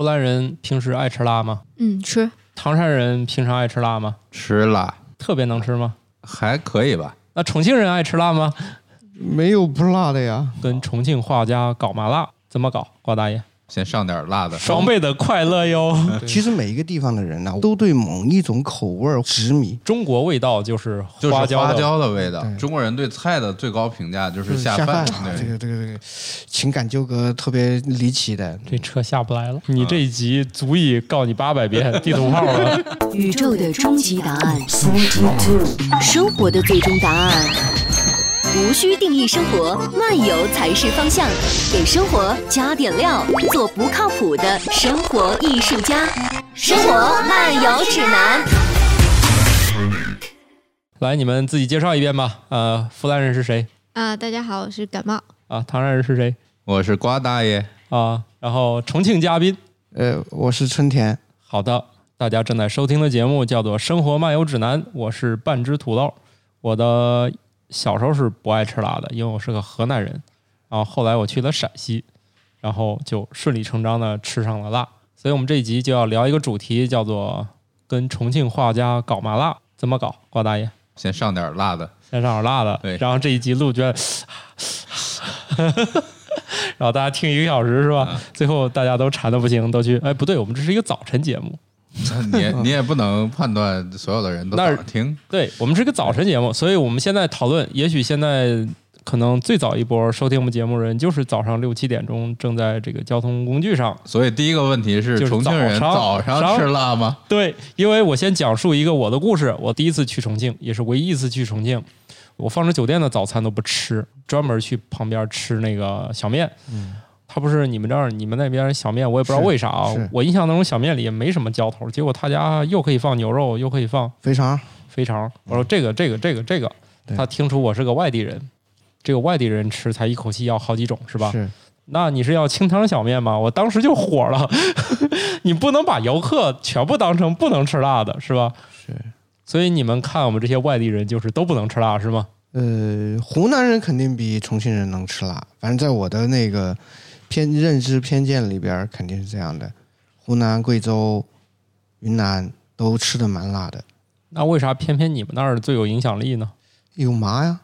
湖南人平时爱吃辣吗？嗯，吃唐山人平常爱吃辣吗？吃辣特别能吃吗？还可以吧？那重庆人爱吃辣吗？没有不辣的呀。跟重庆画家搞麻辣，怎么搞？瓜大爷，先上点辣的，双倍的快乐哟！其实每一个地方的人呢、都对某一种口味儿执迷。中国味道就是花椒的花椒的味道。中国人对菜的最高评价就是下饭。这对，个这个这个情感纠葛特别离奇的。这车下不来了，你这一集足以告你八百遍 地图炮了。宇宙的终极答案，生活的最终答案。无需定义生活，漫游才是方向。给生活加点料，做不靠谱的生活艺术家。生活漫游指南。来，你们自己介绍一遍吧。呃，湖南人是谁？啊、大家好，我是感冒。啊，唐山人是谁？我是瓜大爷，啊，然后重庆嘉宾。呃，我是春田，好的，大家正在收听的节目叫做《生活漫游指南》，我是半只土豆。我的小时候是不爱吃辣的，因为我是个河南人。然后后来我去了陕西，然后就顺理成章的吃上了辣。所以我们这一集就要聊一个主题，叫做跟重庆画家搞麻辣，怎么搞？瓜大爷，先上点辣的。先上点辣的，对然后这一集录觉得，然后大家听一个小时是吧？最后大家都馋的不行，都去哎不对，我们这是一个早晨节目，你你也不能判断所有的人都早上听。对我们是个早晨节目，所以我们现在讨论，也许现在可能最早一波收听我们节目的人就是早上六七点钟正在这个交通工具上。所以第一个问题是，就重庆人早上早上吃辣吗？对，因为我先讲述一个我的故事。我第一次去重庆，也是唯一一次去重庆。我放着酒店的早餐都不吃，专门去旁边吃那个小面。嗯，他不是你们这儿、你们那边小面，我也不知道为啥啊。我印象当中小面里也没什么浇头，结果他家又可以放牛肉，又可以放肥肠。肥肠。我说这个这个这个这个，他听出我是个外地人，这个外地人吃才一口气要好几种是吧？是，那你是要清汤小面吗？我当时就火了，你不能把游客全部当成不能吃辣的是吧？是。所以你们看我们这些外地人就是都不能吃辣是吗？呃，湖南人肯定比重庆人能吃辣，反正在我的那个偏认知偏见里边肯定是这样的。湖南、贵州、云南都吃的蛮辣的，那为啥偏偏你们那儿最有影响力呢？有麻呀，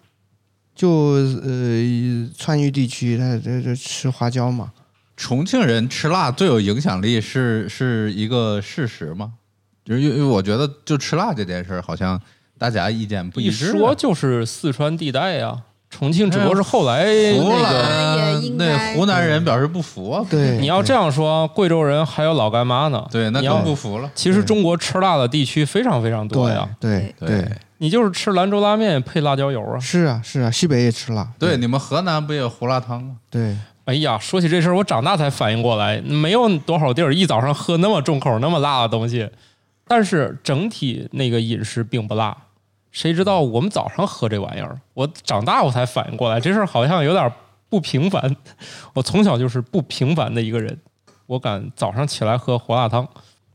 就呃川渝地区它这这吃花椒嘛，重庆人吃辣最有影响力是是一个事实吗？就是因为我觉得就吃辣这件事儿，好像大家意见不一致。说就是四川地带呀，重庆只不过是后来湖那个。那湖南人表示不服啊，对，你要这样说，贵州人还有老干妈呢。对，那更不服了。其实中国吃辣的地区非常非常多呀，对对，你就是吃兰州拉面配辣椒油啊。是啊是啊，西北也吃辣，对，你们河南不也有胡辣汤吗？对，哎呀，说起这事儿，我长大才反应过来，没有多少地儿一早上喝那么重口、那么辣的东西，但是整体那个饮食并不辣。谁知道我们早上喝这玩意儿？我长大我才反应过来，这事儿好像有点不平凡。我从小就是不平凡的一个人，我敢早上起来喝胡辣汤。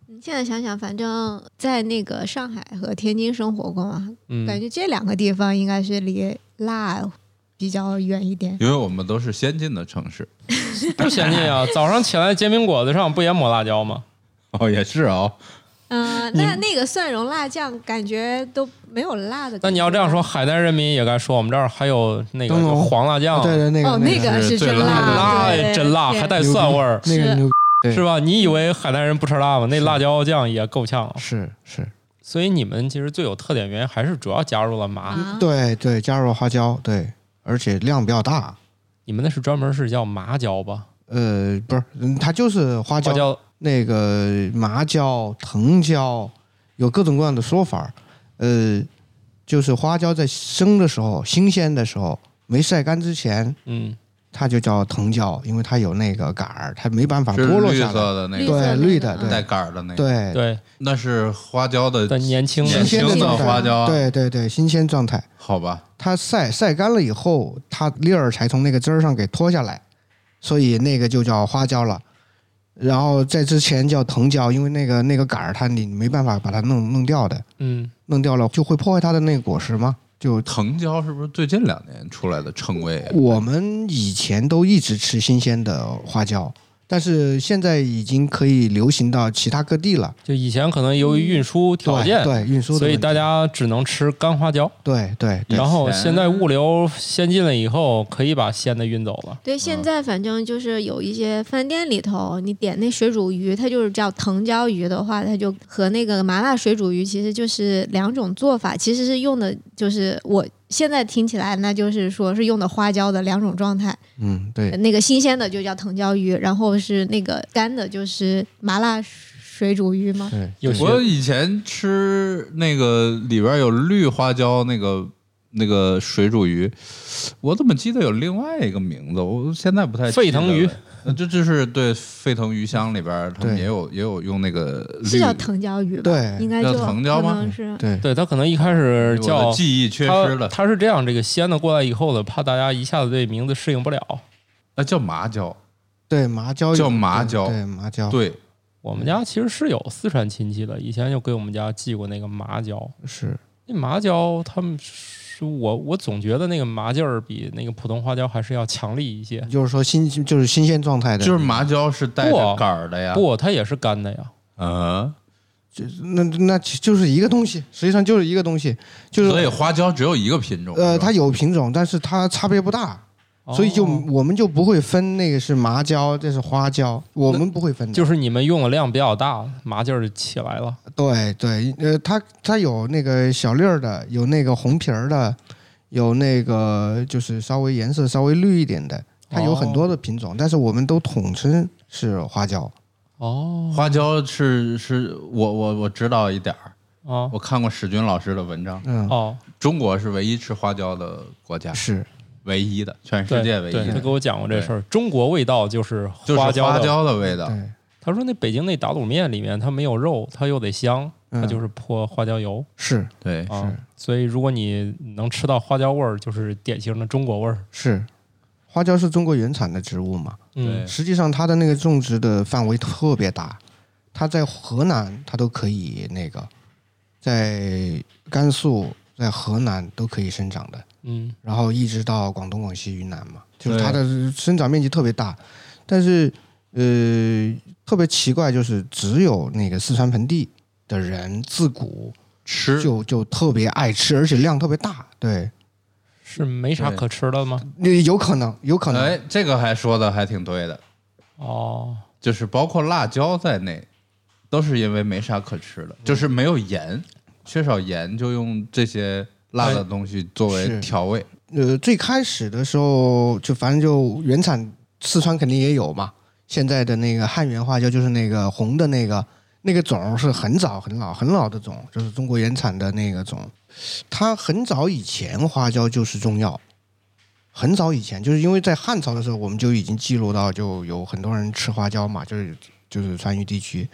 你现在想想，反正在那个上海和天津生活过嘛，嗯，感觉这两个地方应该是离辣比较远一点。因为我们都是先进的城市。不先进啊！早上起来煎饼果子上不也抹辣椒吗？哦，也是哦。嗯、那那个蒜蓉辣酱感觉都没有辣的。那你要这样说，，海南人民也该说我们这儿还有那个黄辣酱，对对那个哦，那个个是真辣的辣，真辣，还带蒜味儿，是那个牛是吧？你以为海南人不吃辣吗？那辣椒酱也够呛啊。是是，所以你们其实最有特点原因还是主要加入了麻，啊，对对，加入了花椒，对，而且量比较大。你们那是专门是叫麻椒吧？呃，不是，嗯它就是花椒，花椒那个麻椒、藤椒，有各种各样的说法。呃，就是花椒在生的时候、新鲜的时候，没晒干之前，嗯，它就叫藤椒，因为它有那个杆儿，它没办法脱落下来。色的那个，对，绿的，带杆儿的那个。，对，对那是花椒的的年轻的年轻的新鲜状态花椒啊对对对，新鲜状态。好吧？它晒晒干了以后，它粒儿才从那个汁儿上给脱下来，所以那个就叫花椒了。然后在之前叫藤椒，因为那个那个杆儿它你没办法把它弄弄掉的，嗯，弄掉了就会破坏它的那个果实嘛。就藤椒是不是最近两年出来的称谓啊？我们以前都一直吃新鲜的花椒，但是现在已经可以流行到其他各地了。就以前可能由于运输条对件，对，运输所以大家只能吃干花椒。对对对然后现在物流先进了以后，可以把鲜的运走了。对，嗯现在反正就是有一些饭店里头，你点那水煮鱼，它就是叫藤椒鱼的话，它就和那个麻辣水煮鱼其实就是两种做法，其实是用的就是我现在听起来，那就是说是用的花椒的两种状态。嗯对那个新鲜的就叫藤椒鱼，然后是那个干的，就是麻辣水煮鱼吗？对，有些我以前吃那个里边有绿花椒那个那个水煮鱼，我怎么记得有另外一个名字？我现在不太记得沸腾鱼这就是对沸腾鱼香里边，他们也有也有用那个是叫藤椒鱼吧？对应该叫藤椒吗是对对他可能一开始叫记忆缺失了。他是这样，这个鲜的过来以后呢，怕大家一下子对名字适应不了。那，叫麻椒。对麻椒有叫麻椒对对麻椒对，我们家其实是有四川亲戚的，以前就给我们家寄过那个麻椒。是那麻椒他们是我我总觉得那个麻劲儿比那个普通花椒还是要强力一些。就是说新就是新鲜状态的，就是麻椒是带着杆儿的呀。不，它也是干的呀。嗯，那那就是一个东西，实际上就是一个东西，就是所以花椒只有一个品种。呃，它有品种，但是它差别不大，所以就哦我们就不会分那个是麻椒，这是花椒，我们不会分的。就是你们用的量比较大，麻劲儿就起来了。对对，呃，它它有那个小粒儿的，有那个红皮儿的，有那个就是稍微颜色稍微绿一点的，它有很多的品种，但是我们都统称是花椒。哦。花椒是是我我我知道一点儿，哦。我看过史军老师的文章，嗯，哦，中国是唯一吃花椒的国家，是唯一的，全世界唯一的，他的，给我讲过这事儿。中国味道就是就是花椒的。花椒的味道。对，他说那北京那打卤面里面它没有肉，它又得香，它嗯就是泼花椒油是对，是。所以如果你能吃到花椒味儿，就是典型的中国味儿。是，花椒是中国原产的植物嘛，嗯实际上它的那个种植的范围特别大，它在河南它都可以那个，在甘肃、在河南都可以生长的，嗯。然后一直到广东、广西、云南嘛，就是它的生长面积特别大，但是呃特别奇怪，就是只有那个四川盆地的人自古吃。就就特别爱吃，而且量特别大，对，是没啥可吃的吗？那有可能，有可能，哎，这个还说的还挺对的，哦，就是包括辣椒在内，都是因为没啥可吃的，就是没有盐，缺少盐，就用这些辣的东西作为调味。呃，最开始的时候就反正就原产四川肯定也有嘛。现在的那个汉源花椒就是那个红的那个那个种是很早很老很老的种，就是中国原产的那个种。它很早以前花椒就是中药，很早以前就是因为在汉朝的时候我们就已经记录到就有很多人吃花椒嘛，就是就是川渝地区，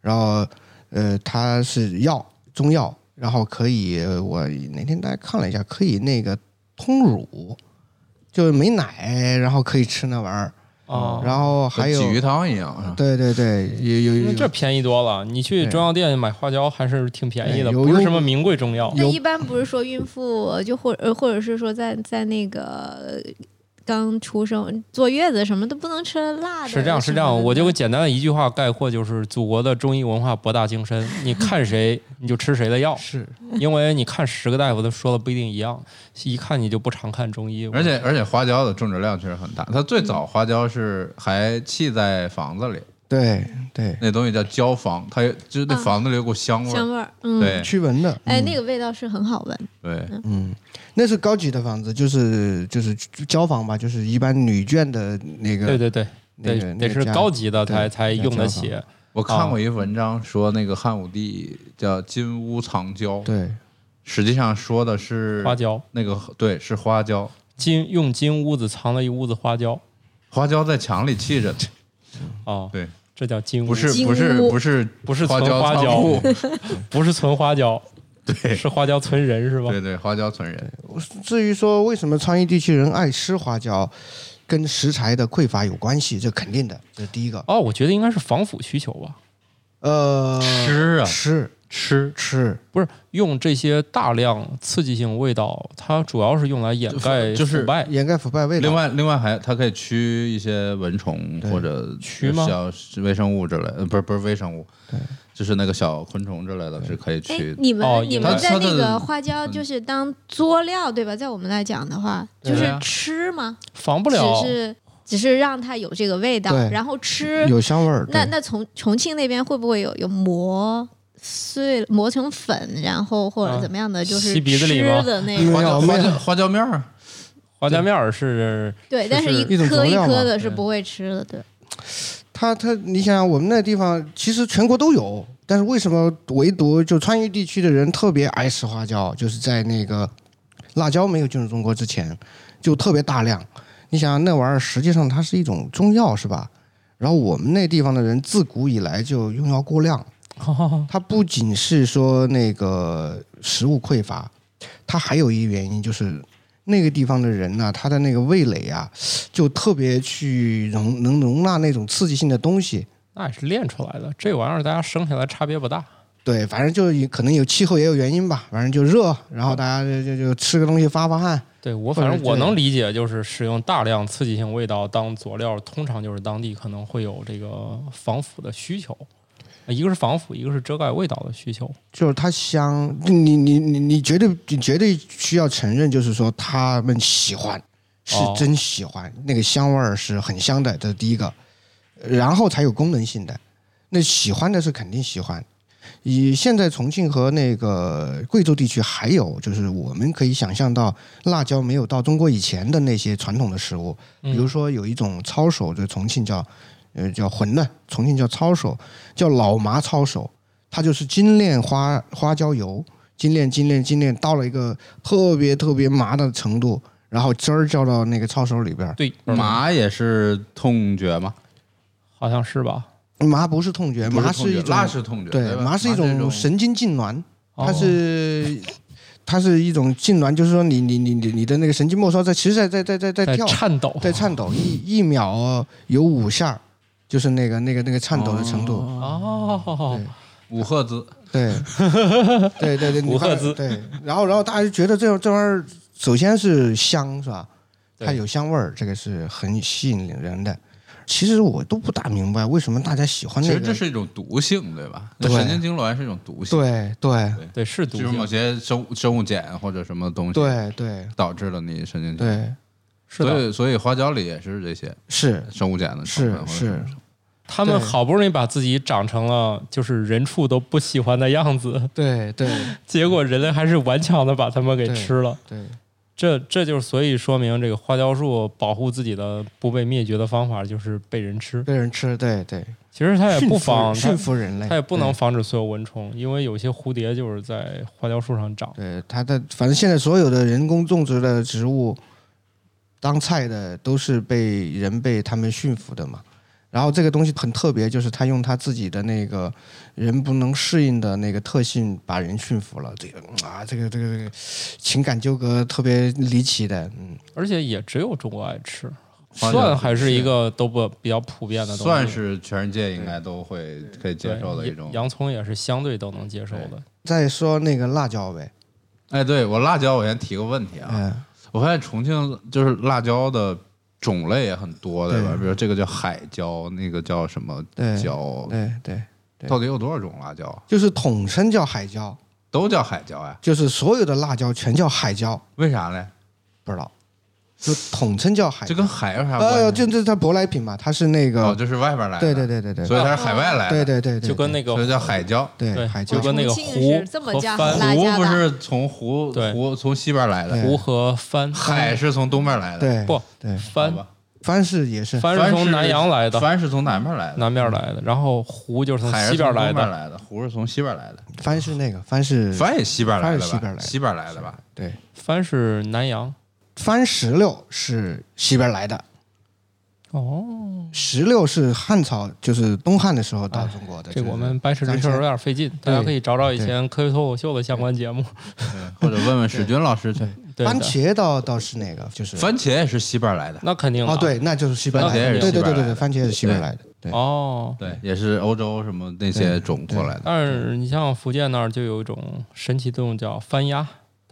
然后呃它是药中药，然后可以呃我那天大家看了一下，可以那个通乳，就是没奶，然后可以吃那玩意儿，哦，然后还有鲫鱼汤一样，对对对，有有有那这便宜多了。你去中药店买花椒还是挺便宜的，不是什么名贵中药。那一般不是说孕妇就或呃或者是说在在那个呃刚出生坐月子什么都不能吃辣的，是这样，是这样，我就简单的一句话概括，就是祖国的中医文化博大精深。你看谁，你就吃谁的药，是因为你看十个大夫，都说的不一定一样，一看你就不常看中医。而且而且花椒的种植量确实很大，它最早花椒是还砌在房子里，对对。那东西叫焦房，它就是那啊房子里有股香味儿。香味儿，嗯，对。驱蚊的，哎，嗯。那个味道是很好闻，对，嗯，那是高级的房子，就是就是胶房吧，就是一般女眷的那个对对对，那个得得是那个家高级的才才用得起。我看过一文章说那个汉武帝叫金屋藏娇，对。实际上说的是花椒，那个对是花椒，金用金屋子藏了一屋子花椒花椒在墙里砌着，哦，对，这叫金屋，不是不是不是不是花椒存花椒库，不是存花椒，对。是花椒存人是吧？对对，花椒存人，至于说为什么川渝地区人爱吃花椒，跟食材的匮乏有关系，这肯定的，这是第一个。哦，我觉得应该是防腐需求吧。呃，吃啊。吃吃吃不是用这些大量刺激性味道，它主要是用来掩盖就是腐败。掩盖腐败味道。另外，另外还它可以驱一些蚊虫或者驱吗小微生物之类，呃，不是不是微生物，就是那个小昆虫之类的，是可以哎驱，你们、哦你们在那个花椒就是当佐料对吧？在我们来讲的话，就是吃吗？防不了只，是只是让它有这个味道，然后吃。有香味儿。那那重重庆那边会不会有有磨碎磨成粉，然后或者啊怎么样的，就是吸鼻子里吃吗的那个？花椒花椒花椒面儿，花椒面儿是对，但是是一颗一颗的是不会吃的，对。它它，你想想，我们那地方其实全国都有，但是为什么唯独就川渝地区的人特别爱吃花椒？就是在那个辣椒没有进入中国之前，就特别大量。你想想那玩意儿，实际上它是一种中药，是吧？然后我们那地方的人自古以来就用药过量，它不仅是说那个食物匮乏，它还有一个原因就是那个地方的人呢、他的那个味蕾啊，就特别去容能容纳那种刺激性的东西。那也是练出来的。这玩意儿大家生下来差别不大。对，反正就有可能有气候也有原因吧，反正就热，然后大家就就就吃个东西发发汗。对我反正我能理解，就是使用大量刺激性味道当佐料，通常就是当地可能会有这个防腐的需求，一个是防腐，一个是遮盖味道的需求。就是它香，你你你你绝对你绝对需要承认，就是说他们喜欢，是哦真喜欢，那个香味儿是很香的，这是第一个，然后才有功能性的。那喜欢的是肯定喜欢。以现在重庆和那个贵州地区，还有就是我们可以想象到，辣椒没有到中国以前的那些传统的食物，比如说有一种抄手，就重庆叫呃叫馄饨，重庆叫抄手，叫老麻抄手，它就是精炼花花椒油，精炼精炼精炼到了一个特别特别麻的程度，然后汁儿浇到那个抄手里边儿。对，麻也是痛觉吗？好像是吧？麻不是痛觉，麻是一种辣是痛觉，对，麻是一种种神经痉挛，它哦是。它是一种痉挛，就是说你你你你你的那个神经末梢在其实在在在在在在跳，颤抖，在颤抖，一一秒有五下，就是那个那个那个颤抖的程度。哦，五赫兹，对，对 对对，五赫兹对，然后然后大家就觉得这这玩意儿，首先是香是吧？它有香味儿，这个是很吸引人的。其实我都不大明白为什么大家喜欢其实这。是一种毒性，对吧？对神经痉挛是一种毒性，对对对，是毒就是某，些生物生物碱或者什么东西对对导致了你神经痉挛。对，是的。所以所以花椒里也是这些是生物碱的成是分或者什是么，他们好不容易把自己长成了就是人畜都不喜欢的样子，对对 结果人类还是顽强的把它们给吃了。对这这就是所以说明这个花椒树保护自己的不被灭绝的方法就是被人吃。被人吃，对对，其实它也驯服不防它驯服人类，它也不能防止所有蚊虫，因为有些蝴蝶就是在花椒树上长。对它的，反正现在所有的人工种植的植物，当菜的都是被人被他们驯服的嘛。然后这个东西很特别，就是他用他自己的那个人不能适应的那个特性把人驯服了。这个啊，这个这个这个情感纠葛特别离奇的，嗯，而且也只有中国爱吃。蒜还是一个都不比较普遍的东西，蒜是全世界应该都会可以接受的一种。洋葱也是相对都能接受的。再说那个辣椒呗，哎，对我辣椒，我先提个问题啊，嗯、我发现重庆就是辣椒的种类也很多，对吧？对比如这个叫海椒，那个叫什么对椒？对对，对到底有多少种辣椒啊？就是统称叫海椒，都叫海椒呀？就是所有的辣椒全叫海椒，为啥嘞？不知道，就统称叫海椒。这跟海有啥关系？呃，就这它舶来品嘛，它是那个，哦，这是外边来的，对对对对对，所以它是海外来的，对对对对，就跟那个所以叫海椒。对对海椒。就，跟那个湖和叫番。湖不是从湖湖从西边来的，湖和番，海是从东边来的。对不对，好番吧，番是也是，番是从南洋来的，番是从南边来的，南边来的，然后湖就是从西边来的。来的，湖是从西边来的。番是那个番是番也西边来的吧？西边来的。西边来的吧？对，番是南洋。番石榴是西边来的，哦，石榴是汉朝，就是东汉的时候到中国的。这个我们掰扯这事儿有点费劲，大家可以找找以前科学脱口秀的相关节目。或者问问史军老师去。番茄倒倒是那个，就是。番茄也是西边来的，那肯定了哦，对，那就是西边来的，番茄也是对对对对对，番茄也是西边来的，对。哦，对，也是欧洲什么那些种过来的。但是你像福建那儿就有一种神奇动物叫番鸭，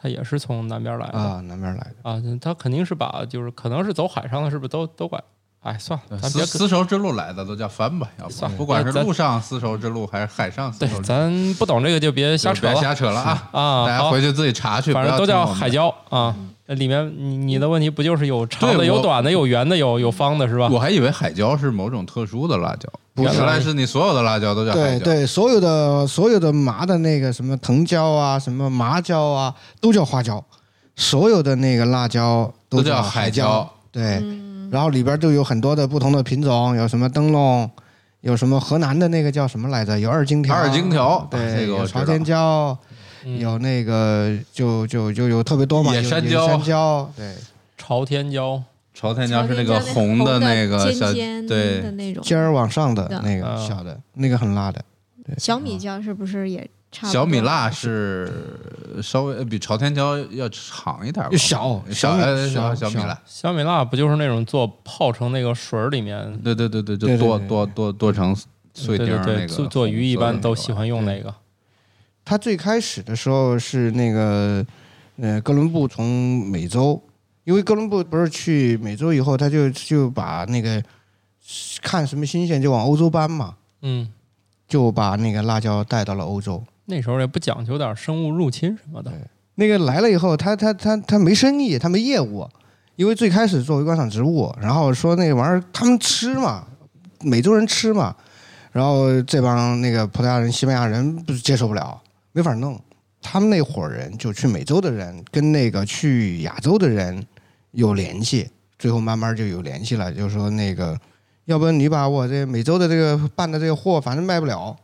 它也是从南边来的啊，南边来的。啊，它肯定是把就是可能是走海上的，是不是都都管？哎，算了，咱别丝丝绸之路来的都叫帆吧，要算了不不管是咱陆上丝绸之路还是海上丝绸，之路，咱不懂这个就别瞎扯了别瞎扯了啊！啊。大家回去自己查去，反正都叫海椒啊。里面你你的问题不就是有长的、有短的、有圆的、有有方的，是吧？我还以为海椒是某种特殊的辣椒，不是原来是你所有的辣椒都叫海椒。对对，所有的所有的麻的那个什么藤椒啊，什么麻椒啊，都叫花椒。所有的那个辣椒都叫海椒椒。对，嗯，然后里边就有很多的不同的品种，有什么灯笼，有什么河南的那个叫什么来着？有二荆条，二荆条对，朝天椒，嗯有那个就就就有特别多嘛，野山椒野山椒，对，朝天椒，朝天椒是那个红的那个尖小尖的对，那种。尖儿往上的的那个啊小的，那个很辣的。小米椒是不是也差不多？小米辣是稍微比朝天椒要长一点吧，小小小小米辣，小米辣不就是那种做泡成那个水儿里面？对对对对，就剁剁剁剁成碎丁儿那个做做鱼一般都喜欢用那个。它最开始的时候是那个，呃，哥伦布从美洲，因为哥伦布不是去美洲以后，他就就把那个看什么新鲜就往欧洲搬嘛，嗯，就把那个辣椒带到了欧洲。那时候也不讲究点生物入侵什么的。那个来了以后，他他他他没生意，他没业务，因为最开始作为观赏植物，然后说那玩意儿他们吃嘛，美洲人吃嘛，然后这帮那个葡萄牙人、西班牙人不是接受不了，没法弄。他们那伙人就去美洲的人跟那个去亚洲的人有联系，最后慢慢就有联系了，就说那个，要不然你把我这每周的这个办的这个货，反正卖不了，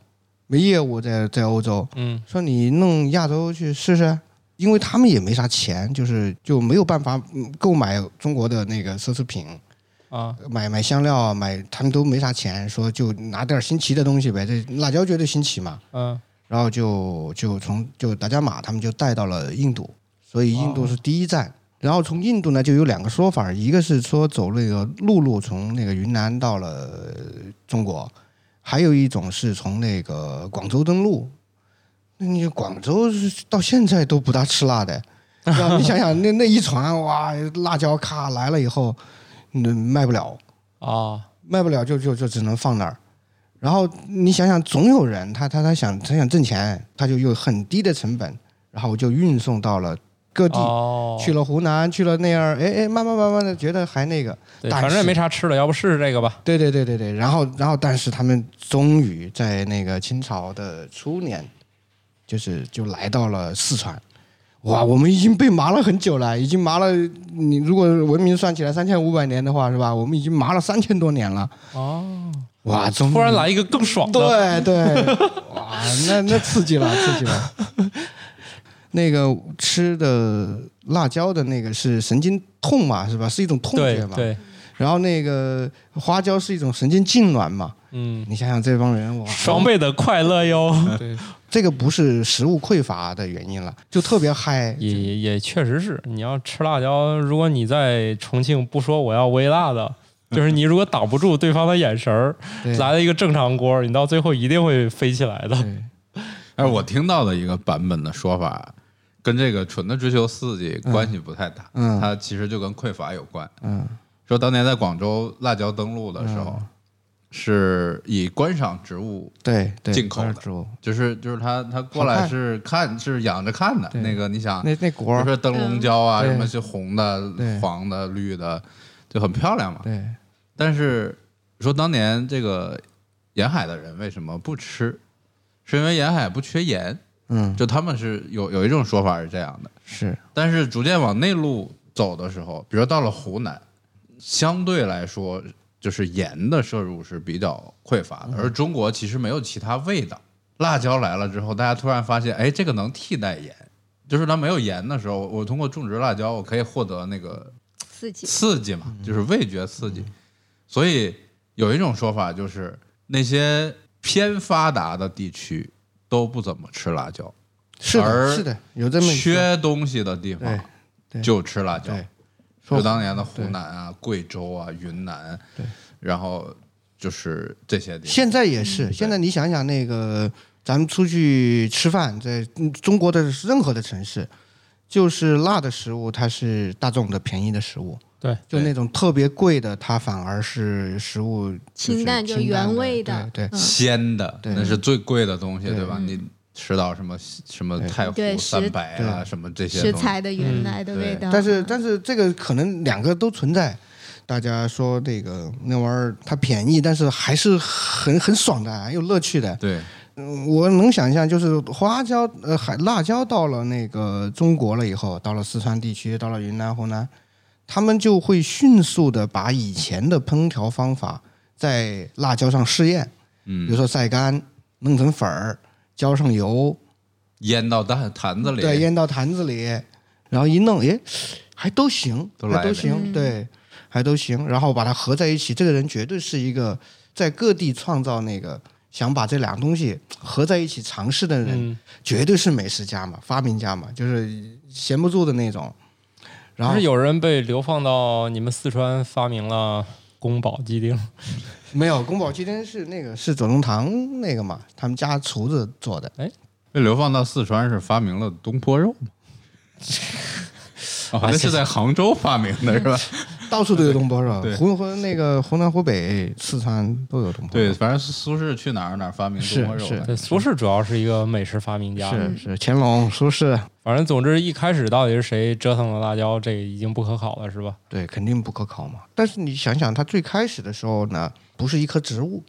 没业务在在欧洲，嗯说你弄亚洲去试试，因为他们也没啥钱，就是就没有办法嗯购买中国的那个奢侈品，啊，买买香料啊，买他们都没啥钱，说就拿点新奇的东西呗，这辣椒绝对新奇嘛，嗯然后就就从就达伽马他们就带到了印度，所以印度是第一站。然后从印度呢，就有两个说法，一个是说走那个陆路从那个云南到了中国，还有一种是从那个广州登陆。那你广州是到现在都不大吃辣的？你想想那那一船哇，辣椒咔来了以后，那卖不了，啊，卖不了就就就只能放那儿。然后你想想，总有人他他他想他想挣钱，他就用很低的成本，然后就运送到了各地，哦，去了湖南，去了那样，哎哎，慢慢慢慢的觉得还那个，反正也没啥吃的，要不试试这个吧？对对对对对。然后然后，但是他们终于在那个清朝的初年，就是就来到了四川。哇，我们已经被麻了很久了，已经麻了。你如果文明算起来三千五百年的话，是吧？我们已经麻了三千多年了。哦，哇，突然来一个更爽的，对对，哇，那那刺激了，刺激了。那个吃的辣椒的那个是神经痛嘛，是吧？是一种痛觉嘛。对对，然后那个花椒是一种神经痉挛嘛。嗯，你想想这帮人，哇，双倍的快乐哟。对，这个不是食物匮乏的原因了，就特别嗨。也也也确实是，你要吃辣椒，如果你在重庆不说我要微辣的，就是你如果挡不住对方的眼神儿，对来了一个正常锅，你到最后一定会飞起来的。对但是我听到的一个版本的说法，跟这个纯的追求刺激关系不太大，嗯它其实就跟匮乏有关。嗯说当年在广州辣椒登陆的时候，是以观赏植物，对对，进口的植物，就是就是他他过来是看是养着看的。那个你想，那那果儿，比如说灯笼椒啊，嗯什么是红的、黄的、绿的，就很漂亮嘛。对但是说当年这个沿海的人为什么不吃？是因为沿海不缺盐，嗯就他们是有有一种说法是这样的。是但是逐渐往内陆走的时候，比如到了湖南，相对来说就是盐的摄入是比较匮乏的，而中国其实没有其他味道。辣椒来了之后，大家突然发现，哎，这个能替代盐，就是它没有盐的时候，我通过种植辣椒，我可以获得那个刺激。刺激嘛，就是味觉刺激。所以有一种说法就是，那些偏发达的地区都不怎么吃辣椒，是的，是的，有这么缺东西的地方就吃辣椒。对，就当年的湖南啊、贵州啊、云南，对，然后就是这些地方。现在也是，现在你想想那个，咱们出去吃饭，在嗯中国的任何的城市，就是辣的食物，它是大众的便宜的食物。对，就那种特别贵的，它反而是食物是清淡就原味的对对。嗯。鲜的，对。那是最贵的东西，对。对吧？嗯。你吃到什么什么对。太湖对食三百啊，什么这些食材的原来的味道。但是但是这个可能两个都存在。大家说这个那玩意儿它便宜，但是还是很很爽的，很有乐趣的。对，嗯我能想象，就是花椒呃海辣椒到了那个中国了以后，到了四川地区，到了云南、湖南，他们就会迅速的把以前的烹调方法在辣椒上试验，嗯。比如说晒干、弄成粉儿，浇上油，腌到坛坛子里，对，腌到坛子里，然后一弄，诶，还都行，都还都行，嗯。对，还都行，然后把它合在一起，这个人绝对是一个在各地创造那个想把这两个东西合在一起尝试的人，嗯，绝对是美食家嘛，发明家嘛，就是闲不住的那种。然后不是有人被流放到你们四川发明了宫保鸡丁，没有宫保鸡丁是那个是左宗棠那个嘛，他们家厨子做的。哎被流放到四川是发明了东坡肉吗？哦，那是在杭州发明的是吧？到处都有东坡肉对，湖湖那个湖南、湖北、四川都有东坡。肉对，反正苏轼去哪儿哪儿发明东坡肉是是，苏轼主要是一个美食发明家。是是，乾隆、苏轼，反正总之一开始到底是谁折腾了辣椒，这个已经不可考了，是吧？对，肯定不可考嘛。但是你想想，它最开始的时候呢，不是一棵植物，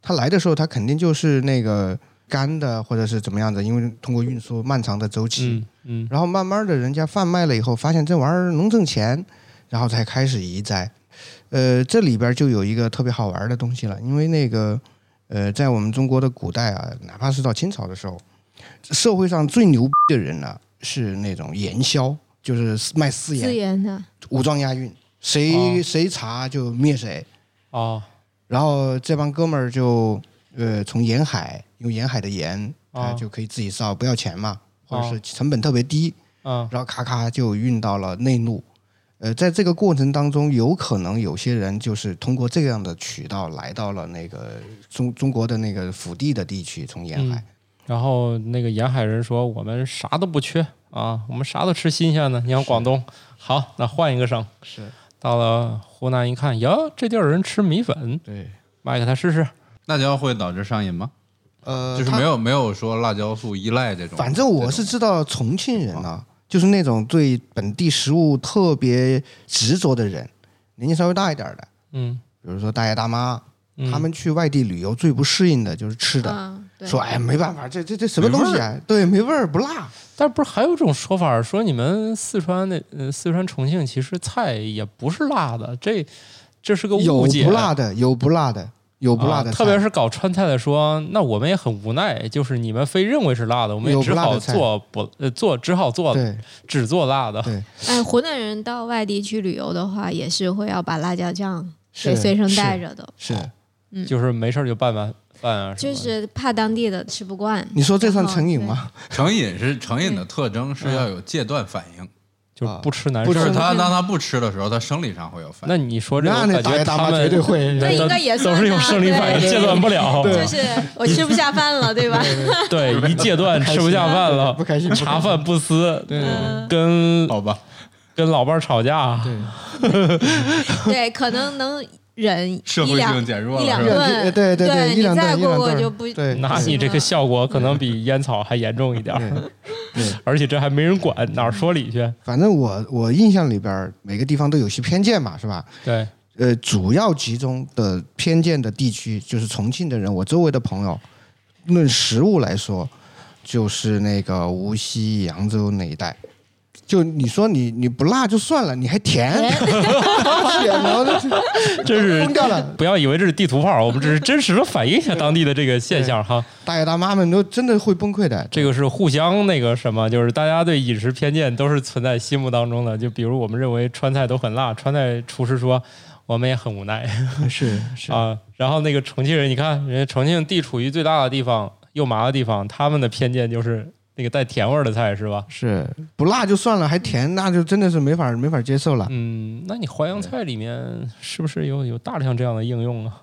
它来的时候，它肯定就是那个干的，或者是怎么样的，因为通过运输漫长的周期，嗯嗯。然后慢慢的人家贩卖了以后，发现这玩意儿能挣钱，然后才开始移栽。呃，这里边就有一个特别好玩的东西了，因为那个呃，在我们中国的古代啊，哪怕是到清朝的时候，社会上最牛逼的人呢是那种盐枭，就是卖私盐，私盐，研的，武装押运，谁、哦谁查就灭谁。哦然后这帮哥们儿就呃从沿海用沿海的盐，啊哦就可以自己烧，不要钱嘛，或者哦是成本特别低。嗯然后咔咔就运到了内陆。呃，在这个过程当中，有可能有些人就是通过这样的渠道来到了那个中中国的那个腹地的地区，从沿海。嗯然后那个沿海人说：“我们啥都不缺啊，我们啥都吃新鲜的。你像广东，好，那换一个省，是到了湖南一看，哟，这地儿有人吃米粉，对，卖给他试试。辣椒会导致上瘾吗？呃，就是没有没有说辣椒素依赖这种。反正我是知道重庆人啊，就是那种对本地食物特别执着的人，年纪稍微大一点的，嗯，比如说大爷大妈，嗯他们去外地旅游最不适应的就是吃的。嗯，说哎，没办法，这这这什么东西啊？对，没味儿，不辣。但不是还有一种说法说你们四川那呃四川重庆其实菜也不是辣的，这这是个有误解。不辣的，有不辣的，有不辣的菜、啊特别是搞川菜的说，那我们也很无奈，就是你们非认为是辣的，我们也只好做不呃做只好做对只做辣的。对，哎，湖南人到外地去旅游的话，也是会要把辣椒酱是给随身带着的，是。就是没事儿就拌拌饭啊什么的，就是怕当地的吃不惯。你说这算成瘾吗？成瘾是成瘾的特征是要有戒断反应，就是不吃男生。不吃就是他当他不吃的时候，他生理上会有反应。那你说这个，那那大我感觉爷大妈他们绝对会。那应该也算都是有啊生理反应，戒断不了。对就是我吃不下饭了，对吧？对，一戒断吃不下饭了，不开心茶饭不思，对嗯跟好吧，跟老伴儿吵架，对，对，可能能忍社会一两性减弱了一两是吧顿，对对对一你再两顿一两顿过过就不对那你这个效果可能比烟草还严重一点儿，对对，而且这还没人管，哪儿说理去？反正我我印象里边儿每个地方都有些偏见嘛，是吧？对，呃，主要集中的偏见的地区就是重庆的人，我周围的朋友，论食物来说，就是那个无锡、扬州那一带。就你说你你不辣就算了，你还甜，这这是疯掉了。不要以为这是地图炮，我们只是真实的反映一下当地的这个现象哈。大爷大妈们都真的会崩溃的。这个是互相那个什么，就是大家对饮食偏见都是存在心目当中的。就比如我们认为川菜都很辣，川菜厨师说我们也很无奈 是是啊。然后那个重庆人，你看人家重庆地处于最辣的地方，又麻的地方，他们的偏见就是那个带甜味儿的菜是吧？是，不辣就算了，还甜，那就真的是没法没法接受了。嗯，那你淮扬菜里面是不是有有大量这样的应用啊？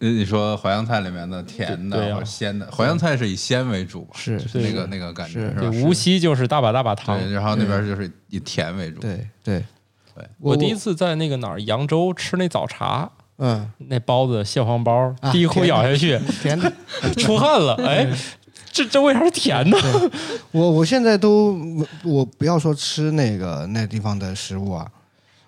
呃你说淮扬菜里面的甜的对对啊或者鲜的，淮扬菜是以鲜为主吧？是就是那个那个感觉是是吧？对，无锡就是大把大把糖。然后那边就是以甜为主。对对对，我第一次在那个哪儿扬州吃那早茶，嗯那包子蟹黄包，啊第一口咬下去甜的。出汗了，哎，这这为啥是甜的？我我现在都我不要说吃那个那地方的食物啊，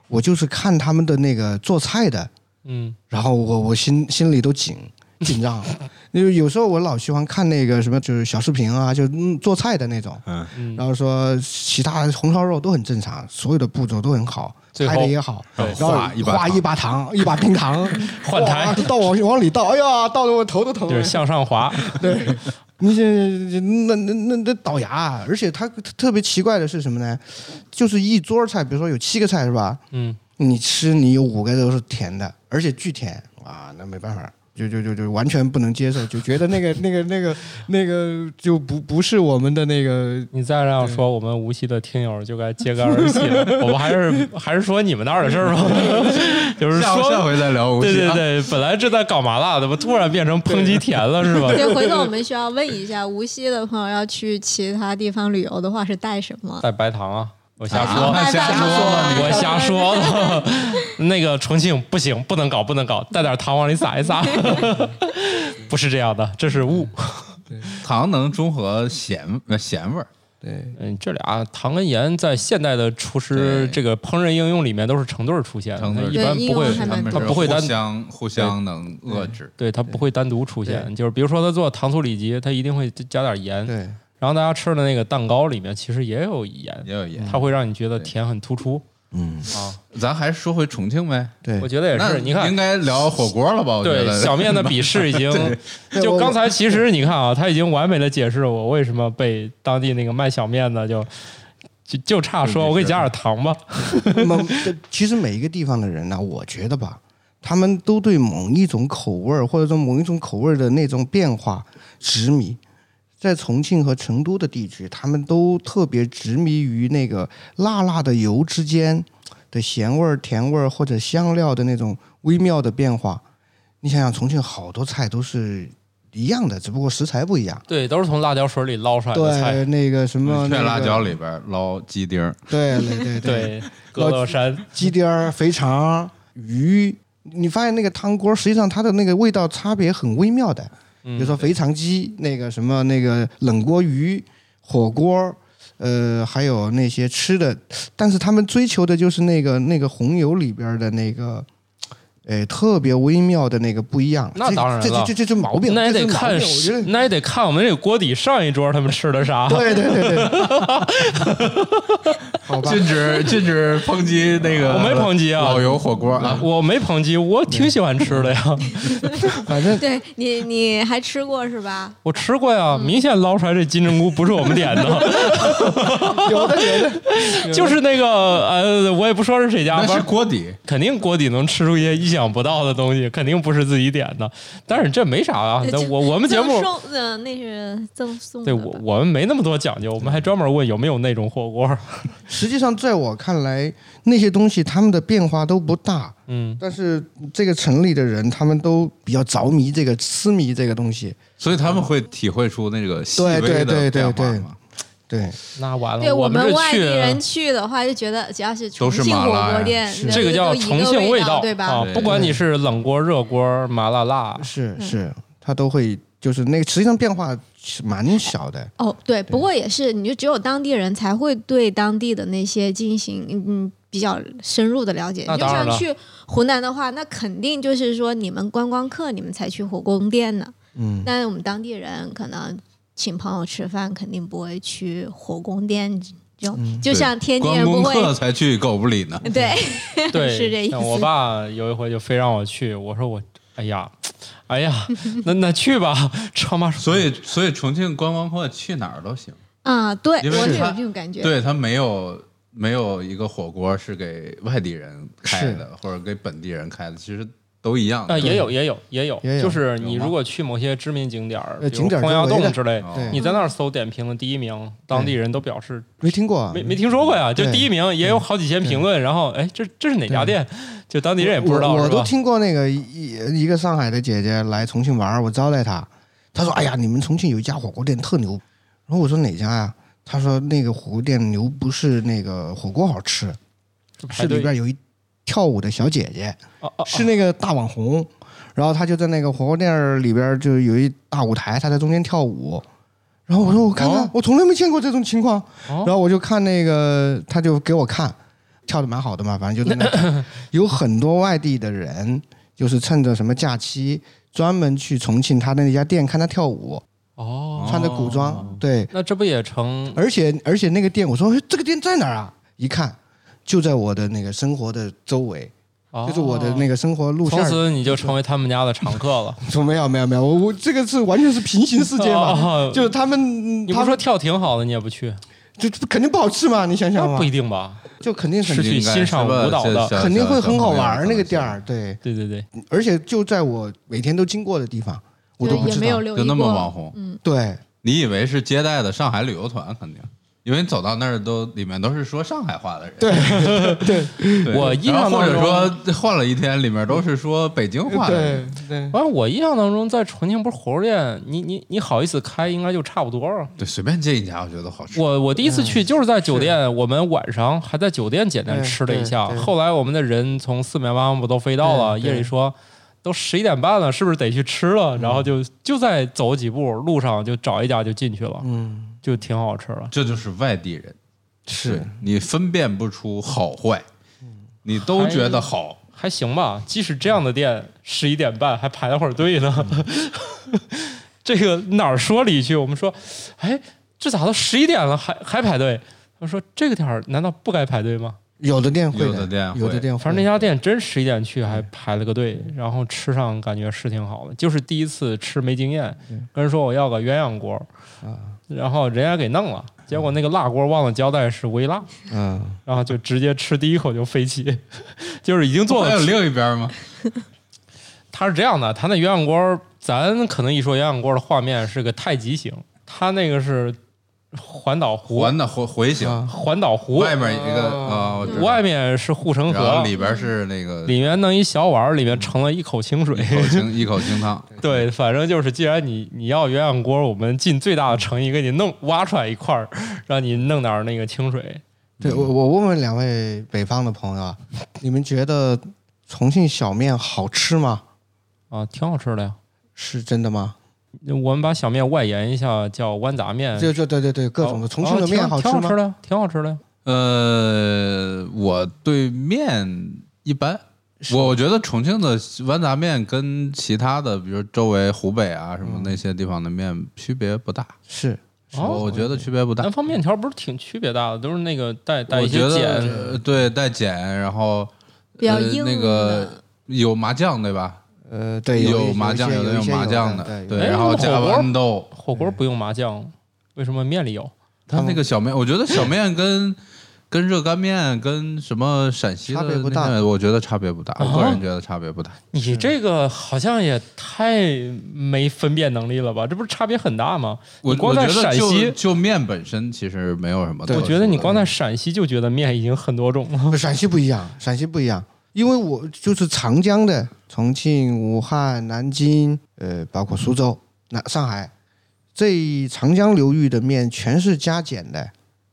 我就是看他们的那个做菜的，嗯，然后我我心心里都紧紧张，因为有时候我老喜欢看那个什么就是小视频啊，就嗯做菜的那种，嗯，嗯然后说其他红烧肉都很正常，所有的步骤都很好，拍的也好，对然后画一把糖一把糖，一把冰糖，换台倒往往里倒，哎呀，倒的我头都疼。就是向上滑，对，你这那那那那倒牙，而且它特别奇怪的是什么呢？就是一桌菜，比如说有七个菜是吧？嗯，你吃你有五个都是甜的，而且巨甜啊，那没办法。就就就就完全不能接受，就觉得那个那个那个那个就不不是我们的那个你再这样说，我们无锡的听友就该揭竿而起了。我们还是还是说你们那儿的事儿吧，就是说下，回再聊无锡啊。对对，本来这在搞麻辣，怎么突然变成抨击甜了，是吧？对，回头我 们需要问一下，无锡的朋友要去其他地方旅游的话是带什么？带白糖啊，我瞎说，啊瞎说说我瞎说的。那个重庆不行，不能搞，不能搞，带点糖往里撒一撒，不是这样的，这是物。糖能中和咸呃咸味儿，对嗯，这俩糖跟盐在现代的厨师这个烹饪应用里面都是成对儿出现的，一般不会它不会单相互相能遏制。对它不会单独出现，就是比如说他做糖醋里脊，他一定会加点盐，对然后大家吃的那个蛋糕里面其实也有盐，也有盐，它会让你觉得甜很突出嗯啊。咱还是说回重庆呗。对我，觉得也是，你看应该聊火锅了吧？我觉对得小面的鄙视已经，就刚才其实你看啊，他已经完美的解释了我为什么被当地那个卖小面的就就就差说我给你加点糖吧。那么其实每一个地方的人呢、我觉得吧，他们都对某一种口味儿或者说某一种口味儿的那种变化执迷。在重庆和成都的地区，他们都特别执迷于那个辣辣的油之间的咸味儿、甜味儿或者香料的那种微妙的变化。你想想，重庆好多菜都是一样的，只不过食材不一样。对，都是从辣椒水里捞出来的对，菜。那个什么、那个雀辣椒里边捞鸡丁儿，对对对对，对，格乐山鸡丁儿、肥肠、鱼，你发现那个汤锅实际上它的那个味道差别很微妙的。比如说肥肠鸡，那个什么那个冷锅鱼、火锅，呃，还有那些吃的，但是他们追求的就是那个那个红油里边的那个。呃，特别微妙的那个不一样，那当然了这这这这这毛病，那也得看那也得看我们这个锅底上一桌他们吃的啥。对对对对，好吧，禁止禁止抨击那个，我没抨击啊。老油火锅啊，我没抨击，我挺喜欢吃的呀，反正对你你还吃过是吧？我吃过呀，明显捞出来这金针菇不是我们点的，有的有的，就是那个呃，我也不说是谁家，那是锅底，肯定锅底能吃出一些意想不到的东西，肯定不是自己点的。但是这没啥啊，那我我们节目那是赠送对我我们没那么多讲究，我们还专门问有没有那种火锅。实际上在我看来，那些东西他们的变化都不大，嗯，但是这个城里的人，他们都比较着迷这个、痴迷这个东西。所以他们会体会出那个细微对对的对对对变化嘛。对，那完了，对我们外地人去的话，就觉得只要是重庆火锅店，是这个叫重庆味道对吧？啊，不管你是冷锅、热锅、麻辣辣，是是，它都会就是那个，实际上变化是蛮小的。哦，对，不过也是，你就只有当地人才会对当地的那些进行嗯比较深入的了解。就那当然了。像去湖南的话，那肯定就是说你们观光客你们才去火锅店呢，嗯，但是我们当地人可能请朋友吃饭，肯定不会去火宫殿，就就像天津人不会。才去狗不理呢。对，对，是这意思我。爸有一回就非让我去，我说我，哎呀，哎呀，那 那去吧。超妈说，所以，所以重庆观光客去哪儿都行。啊，对，我是有这种感觉。对他没有没有一个火锅是给外地人开的，或者给本地人开的。其实都一样。啊，也有也有也有。也，有就是你如果去某些知名景点比如景点儿洪崖洞之类，你在那儿搜点评的第一名，当地人都表示没听过啊，没没听说过呀，就第一名也有好几千评论，然后哎，这这是哪家店？就当地人也不知道我我都？听过那个一一个上海的姐姐来重庆玩，我招待她，她说：“哎呀，你们重庆有一家火锅店特牛。”然后我说哪家呀？她说那个火锅店牛不是那个火锅好吃，是里就排队。边有一跳舞的小姐姐，是那个大网红。然后她就在那个火锅店儿里边儿就有一大舞台，她在中间跳舞。然后我说我看看，哦我从来没见过这种情况。哦然后我就看那个，他就给我看，跳的蛮好的嘛，反正就在那 有很多外地的人，就是趁着什么假期，专门去重庆他的那家店看他跳舞，哦，穿着古装，对，那这不也成而且而且那个店，我说哎这个店在哪儿啊？一看就在我的那个生活的周围，就是我的那个。生活路线哦从。此你就成为他们家的常客了。说 没有没有没有，我我这个是完全是平行世界嘛，哦就是他们他们你不说跳挺好的，你也不去？就肯定不好吃嘛，你想想嘛不，一定吧？就肯定很是去欣赏舞蹈的肯定会很好玩儿那个店儿，对，对对对，而且就在我每天都经过的地方，我都不知道。就那么网红嗯，对，你以为是接待的上海旅游团，肯定，因为你走到那儿都里面都是说上海话的人。对 对对我印象或者当中说换了一天，里面都是说北京话的对人。对，反正我印象当中，在重庆不是火锅店，你你你好意思开，应该就差不多啊。对，随便进一家，我觉得好吃。我我第一次去就是在酒店，我们晚上还在酒店简单吃了一下。后来我们的人从四面八方不都飞到了，夜里说都十一点半了，是不是得去吃了？然后就就再走几步，路上就找一家就进去了，嗯，就挺好吃了。这就是外地人，是你分辨不出好坏，你都觉得好。还行吧，即使这样的店，十一点半还排了会儿队呢。这个哪儿说理去？我们说，哎，这咋都十一点了还还排队？他说这个点儿难道不该排队吗？有的店会有的店会有的店，反正那家店真十一点去还排了个队，然后吃上感觉是挺好的，就是第一次吃没经验，跟人说我要个鸳鸯锅，然后人家给弄了，结果那个辣锅忘了交代是微辣，嗯，然后就直接吃第一口就飞起，就是已经做了还有另一边吗？它是这样的，它那鸳鸯锅，咱可能一说鸳鸯锅的画面是个太极形，它那个是环岛湖，环的回回形，啊环岛湖，外面一个啊，外面是护城河，里边是那个里面弄一小碗，里面盛了一口清水一。口清一口清汤。对，反正就是，既然你你要鸳鸯锅，我们尽最大的诚意给你弄挖出来一块儿，让你弄点儿那个清水。对我我问问两位北方的朋友啊，你们觉得重庆小面好吃吗？啊，挺好吃的呀。是真的吗？我们把小面外延一下，叫豌杂面。就就对对对，各种的重庆的面哦好吃吗？挺挺好吃的，挺好吃的呀。呃，我对面一般，我我觉得重庆的豌杂面跟其他的，比如周围湖北啊什么那些地方的面区别不大，是哦我我觉得区别不大南。方面条不是挺区别大的，都是那个带带一些碱。呃对带碱，然后呃比较硬那个有麻酱对吧？呃，对，有麻酱，有的有有一些麻酱的，对，然后加豌豆。火锅不用麻酱，为什么面里有？它那个小面，我觉得小面跟跟热干面跟什么陕西的差别不大我觉得差别不大，啊我个人觉得差别不大。你这个好像也太没分辨能力了吧？这不是差别很大吗？我你光在我觉得陕西，就面本身其实没有什么。我觉得你光在陕西就觉得面已经很多种了。陕西不一样，陕西不一样，因为我就是长江的，重庆、武汉、南京，呃，包括苏州、那上海，这一长江流域的面全是加碱的，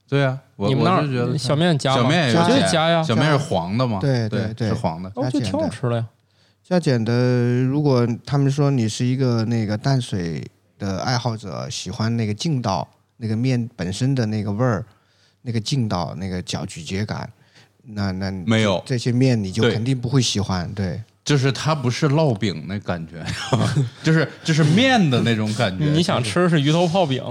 对啊，我你们那我是觉得儿小面加小面也有我觉得碱加呀，小面是黄的嘛？对对对对是黄的。我觉得挺好吃的呀。加碱的。如果他们说你是一个那个淡水的爱好者，喜欢那个劲道，那个面本身的那个味儿，那个劲道，那个嚼咀嚼感，那那没有这些面你就肯定不会喜欢，对。就是它不是烙饼那感觉，就是就是面的那种感觉。你想吃的是鱼头泡饼，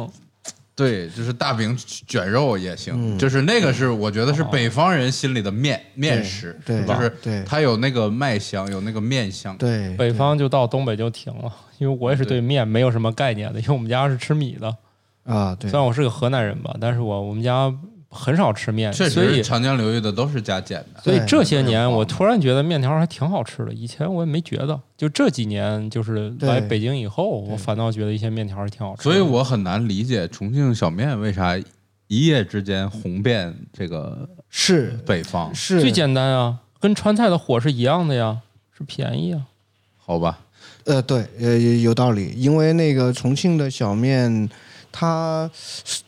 对，就是大饼卷肉也行，嗯就是那个是我觉得是北方人心里的面面食，对是吧就是对它有那个麦香，有那个面香。对，北方就到东北就停了。因为我也是对面没有什么概念的，因为我们家是吃米的。啊，对虽，然我是个河南人吧，但是我我们家很少吃面，确所以实长江流域的都是加碱的。所以这些年我突然觉得面条还挺好吃的，以前我也没觉得，就这几年就是来北京以后，我反倒觉得一些面条还挺好吃的。所以我很难理解重庆小面为啥一夜之间红遍这个是北方，是最简单啊，跟川菜的火是一样的呀，是便宜啊。好吧？呃，对，呃，有道理，因为那个重庆的小面，它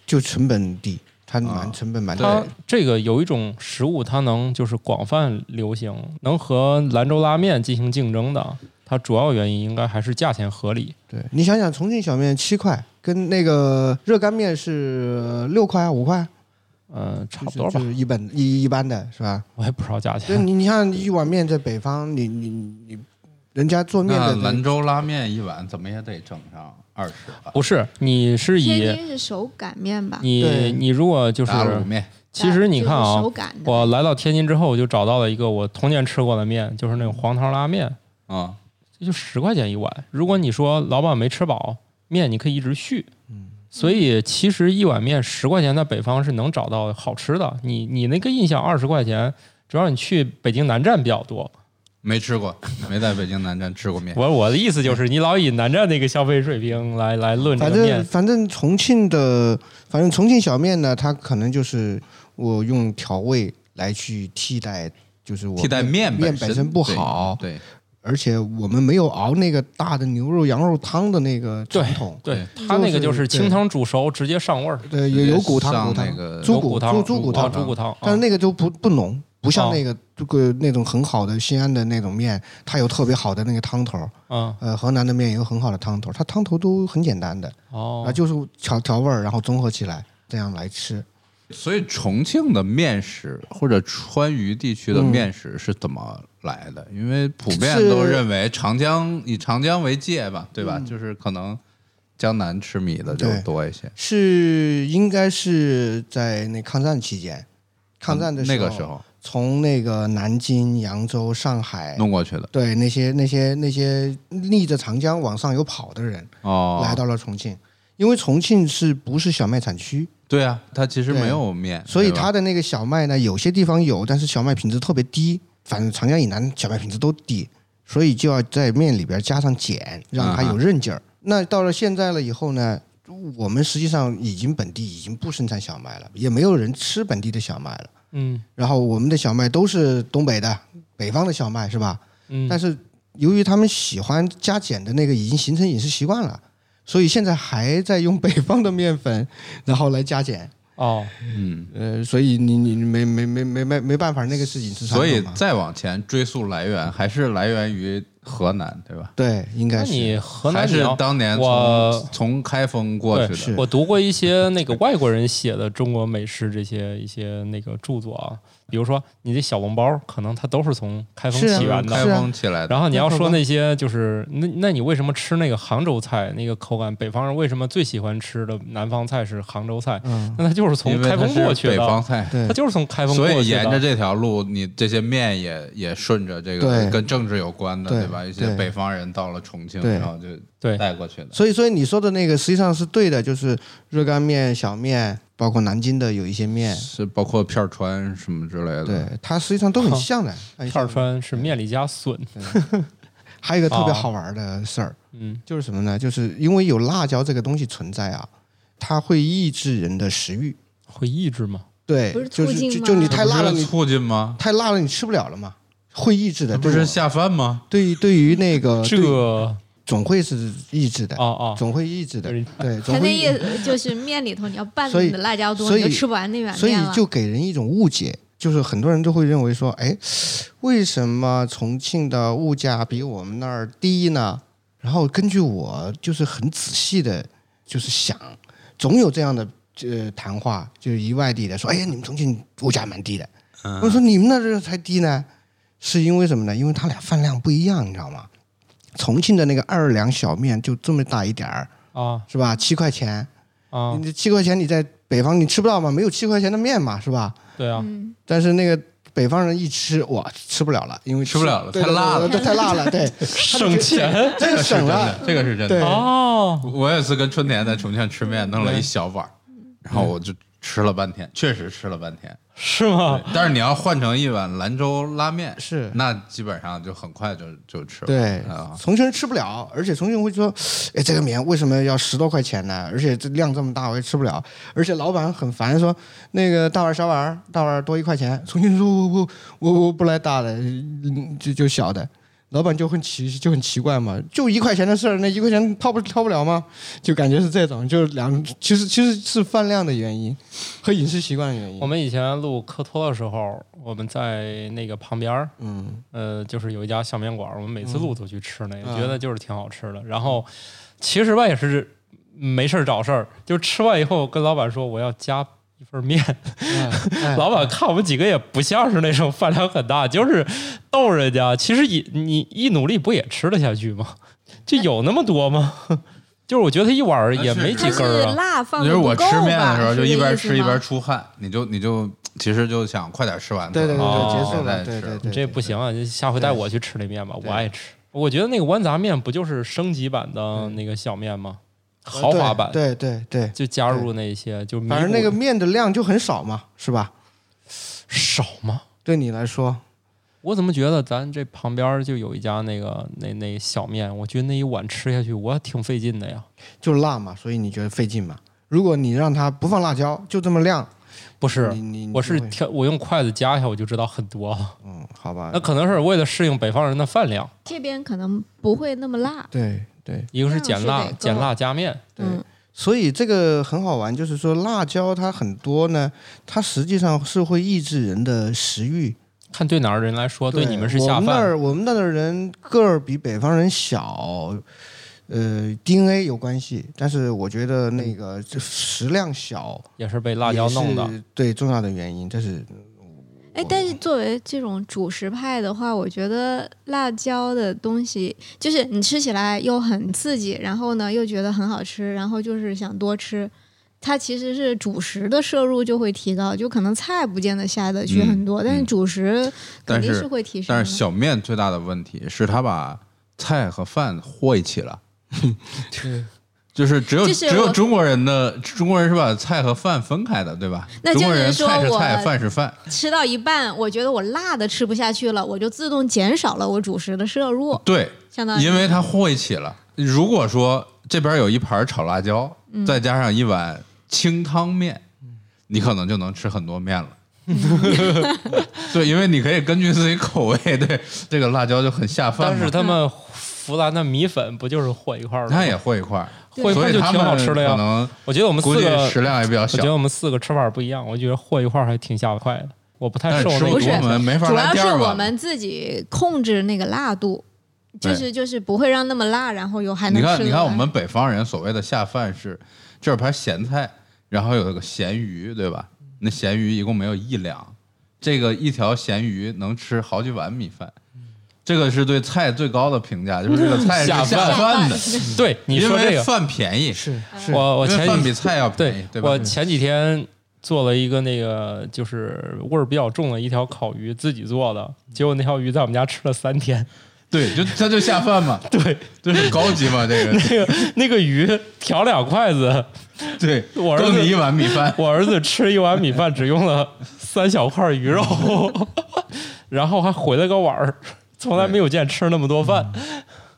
就成本低，它蛮啊成本蛮低它的。这个有一种食物，它能就是广泛流行，能和兰州拉面进行竞争的，它主要原因应该还是价钱合理。对你想想，重庆小面七块，跟那个热干面是六块五块，嗯、差不多吧就，是一本一一般的是吧？我也不知道价对钱。你，你像一碗面在北方，你你你，人家做面的兰州拉面一碗怎么也得整上二十吧？不是，你是以天津是手擀面吧？你你如果就是打卤面，其实你看啊我来到天津之后，我就找到了一个我童年吃过的面，就是那种黄汤拉面，啊，这就十块钱一碗。如果你说老板没吃饱，面你可以一直续。所以其实一碗面十块钱，在北方是能找到好吃的。你你那个印象二十块钱，主要你去北京南站比较多。没吃过，没在北京南站吃过面。我我的意思就是，你老以南站那个消费水平来来论这反正个面，反正重庆的，反正重庆小面呢，它可能就是我用调味来去替代，就是我替代面面本本身不好，对，而且我们没有熬那个大的牛肉、羊肉汤的那个传统，对对它那个就就是是清汤煮熟，直接上味儿。对，有有骨汤、骨汤。那个、猪骨、汤、哦猪猪骨汤，猪骨汤。但是啊那个就不不浓，不像哦那个这个那种很好的西安的那种面，它有特别好的那个汤头。嗯呃，河南的面有很好的汤头，它汤头都很简单的，哦啊，就是调调味儿，然后综合起来这样来吃。所以重庆的面食或者川渝地区的面食是怎么来的？因为普遍都认为长江以长江为界吧，对吧？就是可能江南吃米的就多一些。是应该是在那抗战期间，抗战的时候，那个时候从那个南京、扬州、上海，弄过去的。对那些那些那些逆着长江往上游跑的人，哦，来到了重庆，因为重庆是不是小麦产区，对啊，它其实没有面，所以它的那个小麦呢，有些地方有，但是小麦品质特别低，反正长江以南小麦品质都低，所以就要在面里边加上碱，让它有韧劲儿。那到了现在了以后呢，我们实际上已经本地已经不生产小麦了，也没有人吃本地的小麦了。嗯。然后我们的小麦都是东北的、北方的小麦，是吧？嗯，但是由于他们喜欢加碱的那个已经形成饮食习惯了，所以现在还在用北方的面粉，然后来加碱。哦，嗯，呃，所以你你没没没没没没办法，那个是饮食传所以再往前追溯来源，还是来源于河南，对吧？对，应那该是。你河南还是当年我从从开封过去的，我读过一些那个外国人写的中国美食这些一些那个著作啊，比如说你这小笼包，可能它都是从开封起源的。开封起来的。然后你要说那些就是那那你为什么吃那个杭州菜那个口感？北方人为什么最喜欢吃的南方菜是杭州菜？嗯，那它就是从开封过去的，北方菜，它就是从开封过所去的。以沿着这条路，你这些面也也顺着这个对跟政治有关的，对对吧？一些北方人到了重庆，然后就对带过去的。所以所以你说的那个实际上是对的，就是热干面、小面，包括南京的有一些面，是包括片儿川什么之类的。对，它实际上都很像的。片儿川是面里加笋，还有一个特别哦好玩的事儿，嗯就是什么呢？就是因为有辣椒这个东西存在啊，它会抑制人的食欲。会抑制吗？对不是，就促进吗是就就你太辣了，你促进吗？太辣了，你吃不了了吗，会抑制的。这不是下饭吗？对于对于那个总会是抑制的，哦哦，总会抑制的对，对，他那总会抑意思就是面里头你要拌的辣椒多，你就吃不完那碗所以。就给人一种误解，就是很多人都会认为说，哎，为什么重庆的物价比我们那儿低呢？然后根据我就是很仔细的，就是想，总有这样的呃谈话，就是一外地的说，哎呀，你们重庆物价蛮低的。我说你们那儿才低呢，是因为什么呢？因为他俩饭量不一样，你知道吗？重庆的那个二两小面就这么大一点儿，啊。是吧？七块钱，啊，你这七块钱你在北方你吃不到嘛，没有七块钱的面嘛，是吧？对啊，嗯，但是那个北方人一吃，哇，吃不了了，因为吃不了了。太辣了。对对对太辣了，对，省钱。这个省了，这个是真的。哦，我也是跟春田在重庆吃面，弄了一小碗，然后我就吃了半天，确实吃了半天。是吗？但是你要换成一碗兰州拉面，是那基本上就很快就就吃了。对啊，，重庆人吃不了，而且重庆人会说，哎，这个面为什么要十多块钱呢？而且这量这么大，我也吃不了。而且老板很烦，说那个大碗小碗，大碗多一块钱。重庆人说我我我我不来大的，嗯就就小的。老板就很奇就很奇怪嘛，就一块钱的事儿，那一块钱掏不掏不了吗？就感觉是这种，就是两其实其实是饭量的原因和饮食习惯的原因。我们以前录科托的时候，我们在那个旁边儿，嗯呃，就是有一家小面馆，我们每次录都去吃那个，嗯觉得就是挺好吃的。然后其实吧也是没事儿找事儿，就吃完以后跟老板说我要加一份面，哎老板看我们几个也不像是那种饭量很大，就是逗人家。其实一你一努力不也吃得下去吗？就有那么多吗？就是我觉得一碗也没几根儿啊。辣放就是我吃面的时候就一边吃一边出汗，你就你就其实就想快点吃完它。对对对哦，结束了，再吃对对对，这不行啊！就下回带我去吃那面吧，我爱吃。我觉得那个豌杂面不就是升级版的那个小面吗？豪华版，对对对对，就加入那些，就反正那个面的量就很少嘛，是吧？少吗？对你来说，我怎么觉得咱这旁边就有一家那个那那小面，我觉得那一碗吃下去我挺费劲的呀。就辣嘛，所以你觉得费劲嘛？如果你让它不放辣椒，就这么亮，不是你，你我是挑我用筷子夹一下我就知道很多了。嗯，好吧那，可能是为了适应北方人的饭量，这边可能不会那么辣。对对一个是减辣减辣加面，对。嗯，所以这个很好玩，就是说辣椒它很多呢，它实际上是会抑制人的食欲。看对哪儿的人来说，对你们是下饭我们那。儿我们那儿的人个儿比北方人小，呃，DNA 有关系，但是我觉得那个这食量小，也是被辣椒弄的。对重要的原因，这是哎，但是作为这种主食派的话，我觉得辣椒的东西，就是你吃起来又很刺激，然后呢又觉得很好吃，然后就是想多吃。它其实是主食的摄入就会提高，就可能菜不见得下得去很多，但是嗯主食肯定是会提升的。但是小面最大的问题是他把菜和饭和一起了。就是只有就是只有中国人的中国人是把菜和饭分开的，对吧？那中国人就是说我菜是菜，饭是饭。吃到一半，我觉得我辣的吃不下去了，我就自动减少了我主食的摄入，对，相当于因为它和一起了。如果说这边有一盘炒辣椒，嗯再加上一碗清汤面，你可能就能吃很多面了。对，因为你可以根据自己口味，对这个辣椒就很下饭嘛。但是他们湖南的米粉不就是和一块儿吗？它也和一块儿，和一块就所以他挺好吃的呀。们可能我觉得我们四个食量也比较小我觉得。我们四个吃法不一样，我觉得和一块儿还挺下快的。我不太但是吃不受那个是多我们没法主要是我们自己控制那个辣度，就是就是不会让那么辣，然后又还能吃你看，你看我们北方人所谓的下饭是，这有盘咸菜，然后有个咸鱼，对吧？那咸鱼一共没有一两，这个一条咸鱼能吃好几碗米饭。这个是对菜最高的评价，就是这个菜是下下饭。饭的，对你因为说这个，饭便宜，是是。我我前几饭比菜要便宜，对吧？我前几天做了一个那个就是味儿比较重的一条烤鱼，自己做的，结果那条鱼在我们家吃了三天。对，就它就下饭嘛，对，这很高级嘛，这个。那个那个鱼调两筷子，对，我儿子一碗米饭。我儿子吃一碗米饭只用了三小块鱼肉，然后还回了个碗儿，从来没有见吃那么多饭。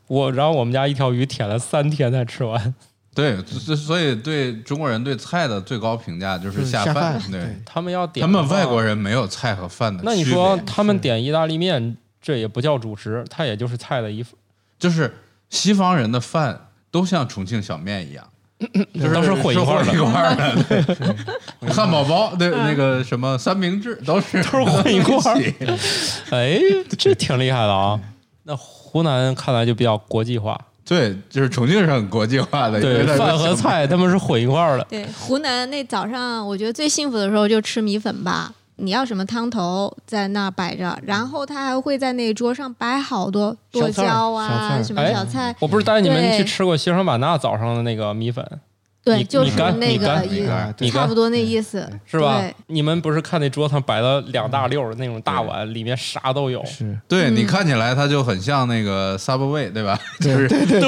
我然后我们家一条鱼舔了三天才吃完。对，所所以对中国人对菜的最高评价就是是下饭饭。对对，他们要点他们外国人，人没有菜和饭的。那你说他们点意大利面，这也不叫主食，它也就是菜的一就是西方人的饭都像重庆小面一样，就是都是混一块儿的一块的。汉堡包对那个什么三明治都是都是混一块儿起哎，这挺厉害的啊。那湖南看来就比较国际化，对，就是重庆是很国际化的，对饭和菜他们是混一块儿的。对，湖南那早上我觉得最幸福的时候就吃米粉吧。你要什么汤头在那儿摆着，然后他还会在那桌上摆好多剁椒啊，什么哎小菜，我不是带你们去吃过西双版纳早上的那个米粉，对，就是那个米差不多那意思，是吧？对？你们不是看那桌上摆了两大溜儿那种大碗，里面啥都有。是，对嗯你看起来它就很像那个 Subway，对吧？就是对，对，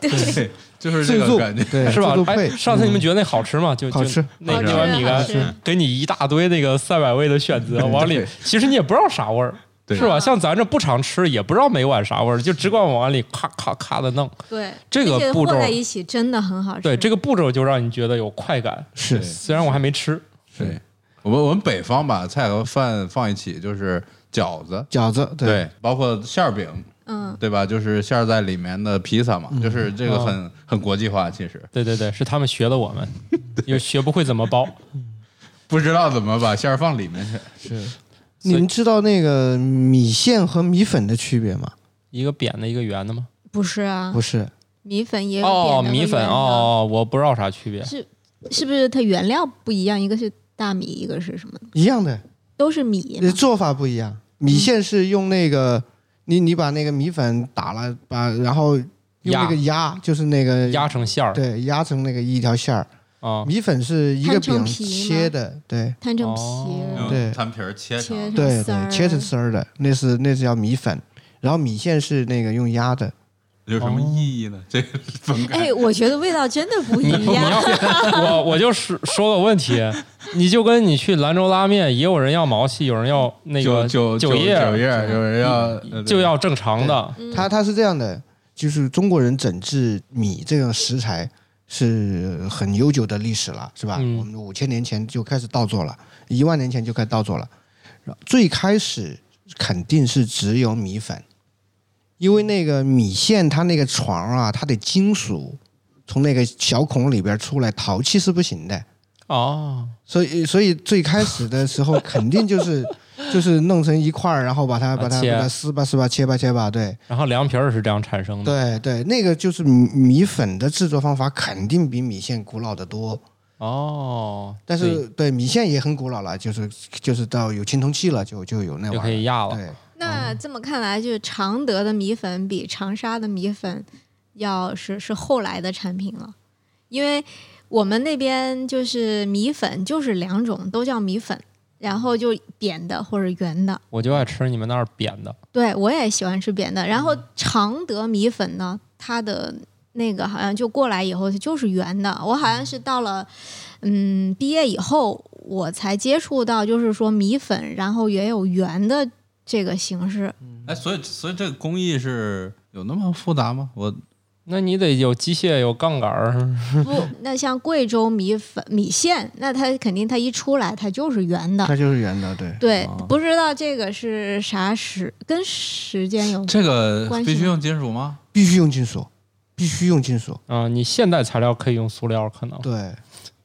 对，就是这个感觉。对是吧哎，上次你们觉得那好吃吗？就就好吃那那碗米干，给你一大堆那个赛百味的选择，往里其实你也不知道啥味儿，是吧？像咱这不常吃，也不知道每碗啥味儿，就只管往碗里咔咔咔的弄。对，这个步骤在一起真的很好吃。对，这个步骤就让你觉得有快感。是虽然我还没吃，对，我们我们北方把菜和饭放一起，就是饺子，饺子，对，包括馅儿饼，嗯，对吧？就是馅儿在里面的披萨嘛，就是这个很很国际化。其实对对对，是他们学的我们，又学不会怎么包。不知道怎么把馅儿放里面去。是。你们知道那个米线和米粉的区别吗？一个扁的，一个圆的吗？不是啊不，是，米粉也有哦，米粉哦，我不知道啥区别。是是不是它原料不一样？一个是大米，一个是什么？一样的，都是米嘛。做法不一样。米线是用那个，你你把那个米粉打了，把然后用那个压，就是那个压成馅儿对，压成那个一条线儿。啊，米粉是一个饼切的，对摊成皮对摊皮儿切切成，对对，切成丝儿的，那是那是叫米粉。然后米线是那个用压的，有什么意义呢？这个分开哎，我觉得味道真的不 一样。要 我我就是说个问题，你就跟你去兰州拉面，也有人要毛细，有人要那酒个酒酒叶，酒叶，有人要呃就要正常的。他他是这样的，就是中国人整治米这个食材是很悠久的历史了，是吧？嗯我们五千年前就开始稻作了，一万年前就开始稻作了。最开始肯定是只有米粉，因为那个米线它那个床啊，它的金属从那个小孔里边出来，陶器是不行的。哦，所以，所以最开始的时候肯定就是 就是弄成一块儿，然后把它把它把它撕吧撕吧切吧切吧，对然后凉皮儿是这样产生的。对对，那个就是米米粉的制作方法肯定比米线古老的多，哦，但是对米线也很古老了，就是就是到有青铜器了就就有那玩意儿。可以压了。对，那这么看来，就是常德的米粉比长沙的米粉要是是后来的产品了，因为我们那边就是米粉就是两种，都叫米粉，然后就扁的或者圆的。我就爱吃你们那儿扁的。对我也喜欢吃扁的。然后常德米粉呢，它的那个好像就过来以后就是圆的。我好像是到了嗯毕业以后，我才接触到，就是说米粉，然后也有圆的这个形式。哎，所以所以这个工艺是有那么复杂吗？我那你得有机械，有杠杆儿。不，那像贵州米粉米线，那它肯定它一出来它就是圆的。它就是圆的，对。对哦，不知道这个是啥时跟时间有这个关系吗必须用金属吗？必须用金属，必须用金属。啊、你现代材料可以用塑料，可能对，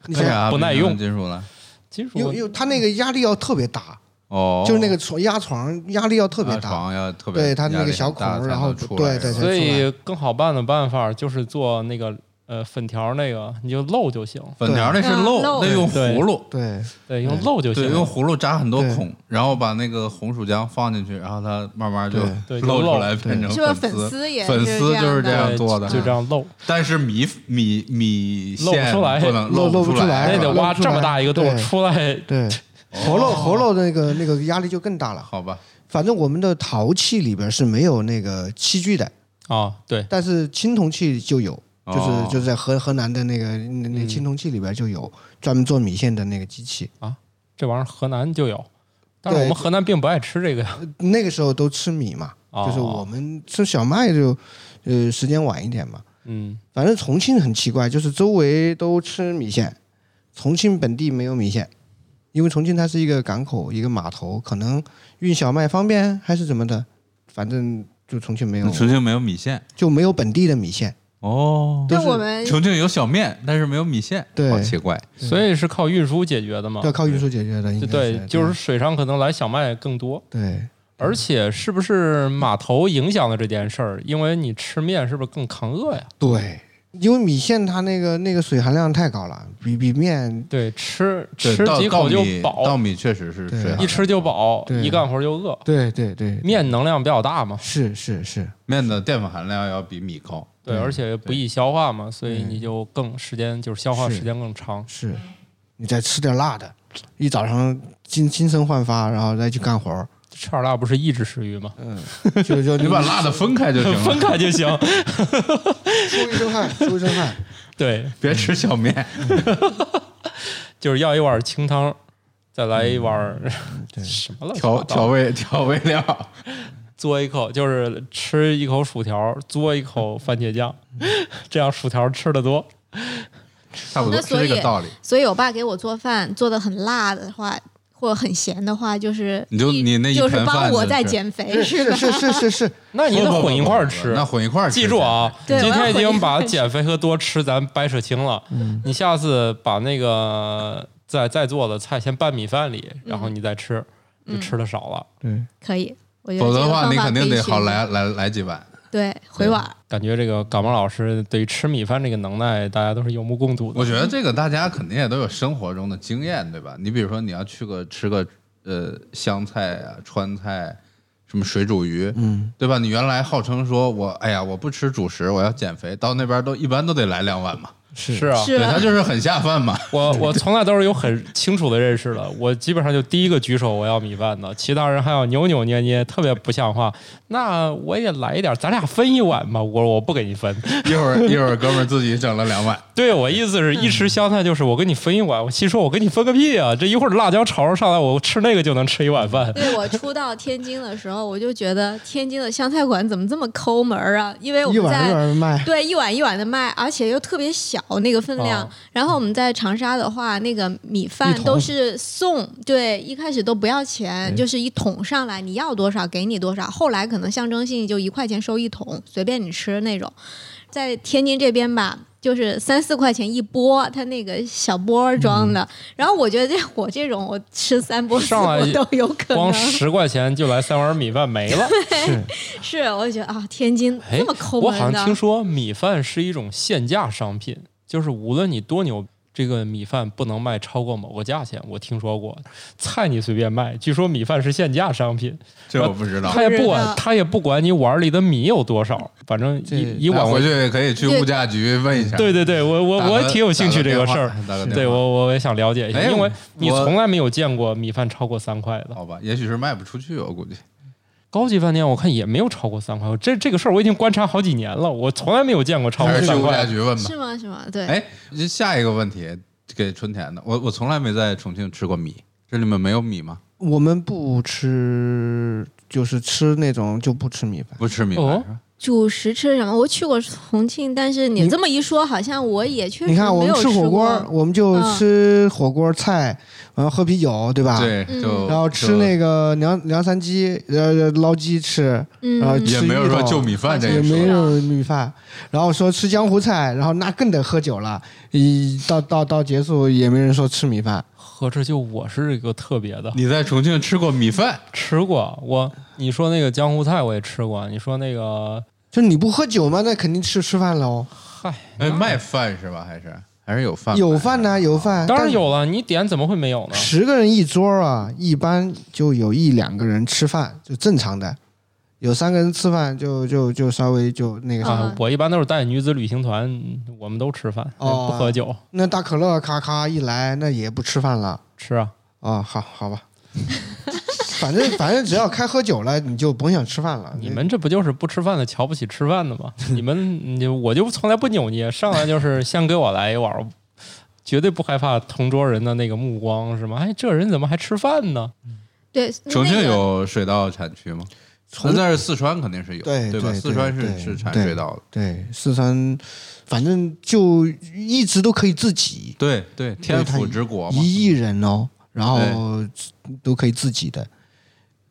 你为想啥不耐用金属呢？金属因为因为它那个压力要特别大，哦，就是那个床压床压力要特别大。压床要特别对它那个小孔然后出来对对对所以更好办的办法就是做那个呃粉条那个，你就漏就行。粉条那是嗯漏，那用葫芦。对对，用漏就对，行。用葫芦扎很多孔，然后把那个红薯浆放进去，然后它慢慢就漏出来，变成粉粉丝粉丝就是这这样做的，就这样漏，但是米米米漏不出来。不能漏不不出来。那得挖这么大一个洞出来。对，活漏活漏的那个那个压力就更大了。好吧，反正我们的陶器里边是没有那个器具的，啊，对，但是青铜器就有，就是、哦。就是在河河南的那个那那嗯。青铜器里边就有专门做米线的那个机器。啊。这玩意儿河南就有，但是我们河南并不爱吃这个呀。那个时候都吃米嘛，哦。就是我们吃小麦就呃时间晚一点嘛。嗯，反正重庆很奇怪，就是周围都吃米线，重庆本地没有米线，因为重庆它是一个港口，一个码头，可能运小麦方便还是怎么的，反正就重庆没有，重庆没有米线就没有本地的米线。哦，都是就我们重庆有小面，但是没有米线，对好奇怪。所以是靠运输解决的嘛。对靠运输解决的，对，就是水上可能来小麦更多，对而且是不是码头影响了这件事儿？因为你吃面是不是更抗饿呀？对，因为米线它那个那个水含量太高了，比比面对，吃对，吃稻几口就稻米稻，米确实是对。水一吃就饱，一干活就饿。对对对。面能量比较大嘛，是是是，面的淀粉含量要比米高。对，对。而且不易消化嘛，所以你就更时间就是消化时间更长。是，你再吃点辣的，一早上精精神焕发，然后再去干活儿，吃点辣不是抑制食欲吗？嗯，就就你把辣的分开就行了。分开就行。出一身汗，出一身汗。对，别吃小面，就是要一碗清汤，再来一碗什么了？调调味调味料，嘬一口，就是吃一口薯条，嘬一口番茄酱，这样薯条吃的多。差不多是这个道理。所以我爸给我做饭做的很辣的话，或者很闲的话，就是你就你那一就是帮我在减肥是吧？是是是是，那你得混一块儿吃，那混一块儿吃。记住啊，今天已经把减肥和多吃咱掰扯清了。你下次把那个在在做的菜先拌米饭里，然后你再吃，就吃的少了。对，可以，否则的话，你肯定得好来来来几碗。对回碗。感觉这个感冒老师对于吃米饭这个能耐，大家都是有目共睹的。我觉得这个大家肯定也都有生活中的经验，对吧？你比如说你要去个吃个呃湘菜啊、川菜，什么水煮鱼，嗯，对吧？你原来号称说我哎呀我不吃主食，我要减肥，到那边都一般都得来两碗嘛，是是啊，是对，他就是很下饭嘛。我我从来都是有很清楚的认识的，我基本上就第一个举手我要米饭的，其他人还要扭扭捏捏，特别不像话。那我也来一点，咱俩分一碗吧。我说我不给你分，一会儿一会儿哥们儿自己整了两碗，对我意思是一吃香菜就是我给你分一碗，我心说我给你分个屁啊！这一会儿辣椒炒肉上来，我吃那个就能吃一碗饭。对我初到天津的时候，我就觉得天津的湘菜馆怎么这么抠门啊？因为我们一碗一在碗卖。对一碗一碗的卖，而且又特别小那个分量。哦然后我们在长沙的话，那个米饭都是送，对，一开始都不要钱，就是一桶上来，你要多少给你多少。后来可能象征性就一块钱收一桶，随便你吃那种。在天津这边吧。就是三四块钱一波，它那个小波装的。然后我觉得这我这种，我吃三波上来都有可能光。十块钱就来三碗米饭没了。是 是，我就觉得啊，天津哎这么抠我门的。好像听说米饭是一种限价商品，就是无论你多牛，这个米饭不能卖超过某个价钱。我听说过，菜你随便卖，据说米饭是限价商品，这我不知道。他也不管，他也不管你碗里的米有多少，反正这一一碗我回去也可以去物价局问一下。对对对，我我我挺有兴趣这个事儿。对我我也想了解一下，哎因为你从来没有见过米饭超过三块的。好吧，也许是卖不出去，我估计。高级饭店我看也没有超过三块，这这个事儿我已经观察好几年了，我从来没有见过超过三还是去物价块。局问吧。是吗？是吗？对。哎，下一个问题给春田的，我我从来没在重庆吃过米，这里面没有米吗？我们不吃，就是吃那种就不吃米饭。不吃米饭、哦是吧？主食吃什么？我去过重庆，但是你你这么一说，好像我也确实你看我没有们吃火锅，我们就嗯吃火锅菜，然后喝啤酒，对吧？。对，嗯就然后吃那个凉凉山鸡，呃，捞鸡吃，然后嗯，也没有说就米饭这也没有米饭。然后说吃江湖菜，然后那更得喝酒了。一到到到结束也没人说吃米饭。合着就我是一个特别的，你在重庆吃过米饭？吃过我你说那个江湖菜我也吃过，你说那个就你不喝酒吗，那肯定吃吃饭喽。嗨，哎，卖饭是吧？还是还是有饭？有饭呢，有饭，当然有了，你点怎么会没有呢？十个人一桌啊，一般就有一两个人吃饭，就正常的。有三个人吃饭就就就稍微就那个啥。我一般都是带女子旅行团，我们都吃饭，哦不喝酒，那大可乐咔咔一来，那也不吃饭了。吃啊。啊、好好吧。反正 反正只要开喝酒了，你就甭想吃饭了。你们这不就是不吃饭的瞧不起吃饭的吗？你们你我就从来不扭捏，上来就是先给我来一碗，绝对不害怕同桌人的那个目光，是吗？哎，这人怎么还吃饭呢？对，重庆那个有水稻产区吗？从那但是四川肯定是有，吧？对吧四川是是产水稻的，对四川，反正就一直都可以自己，对对，天府之国嘛。一亿人哦，然后都可以自己的，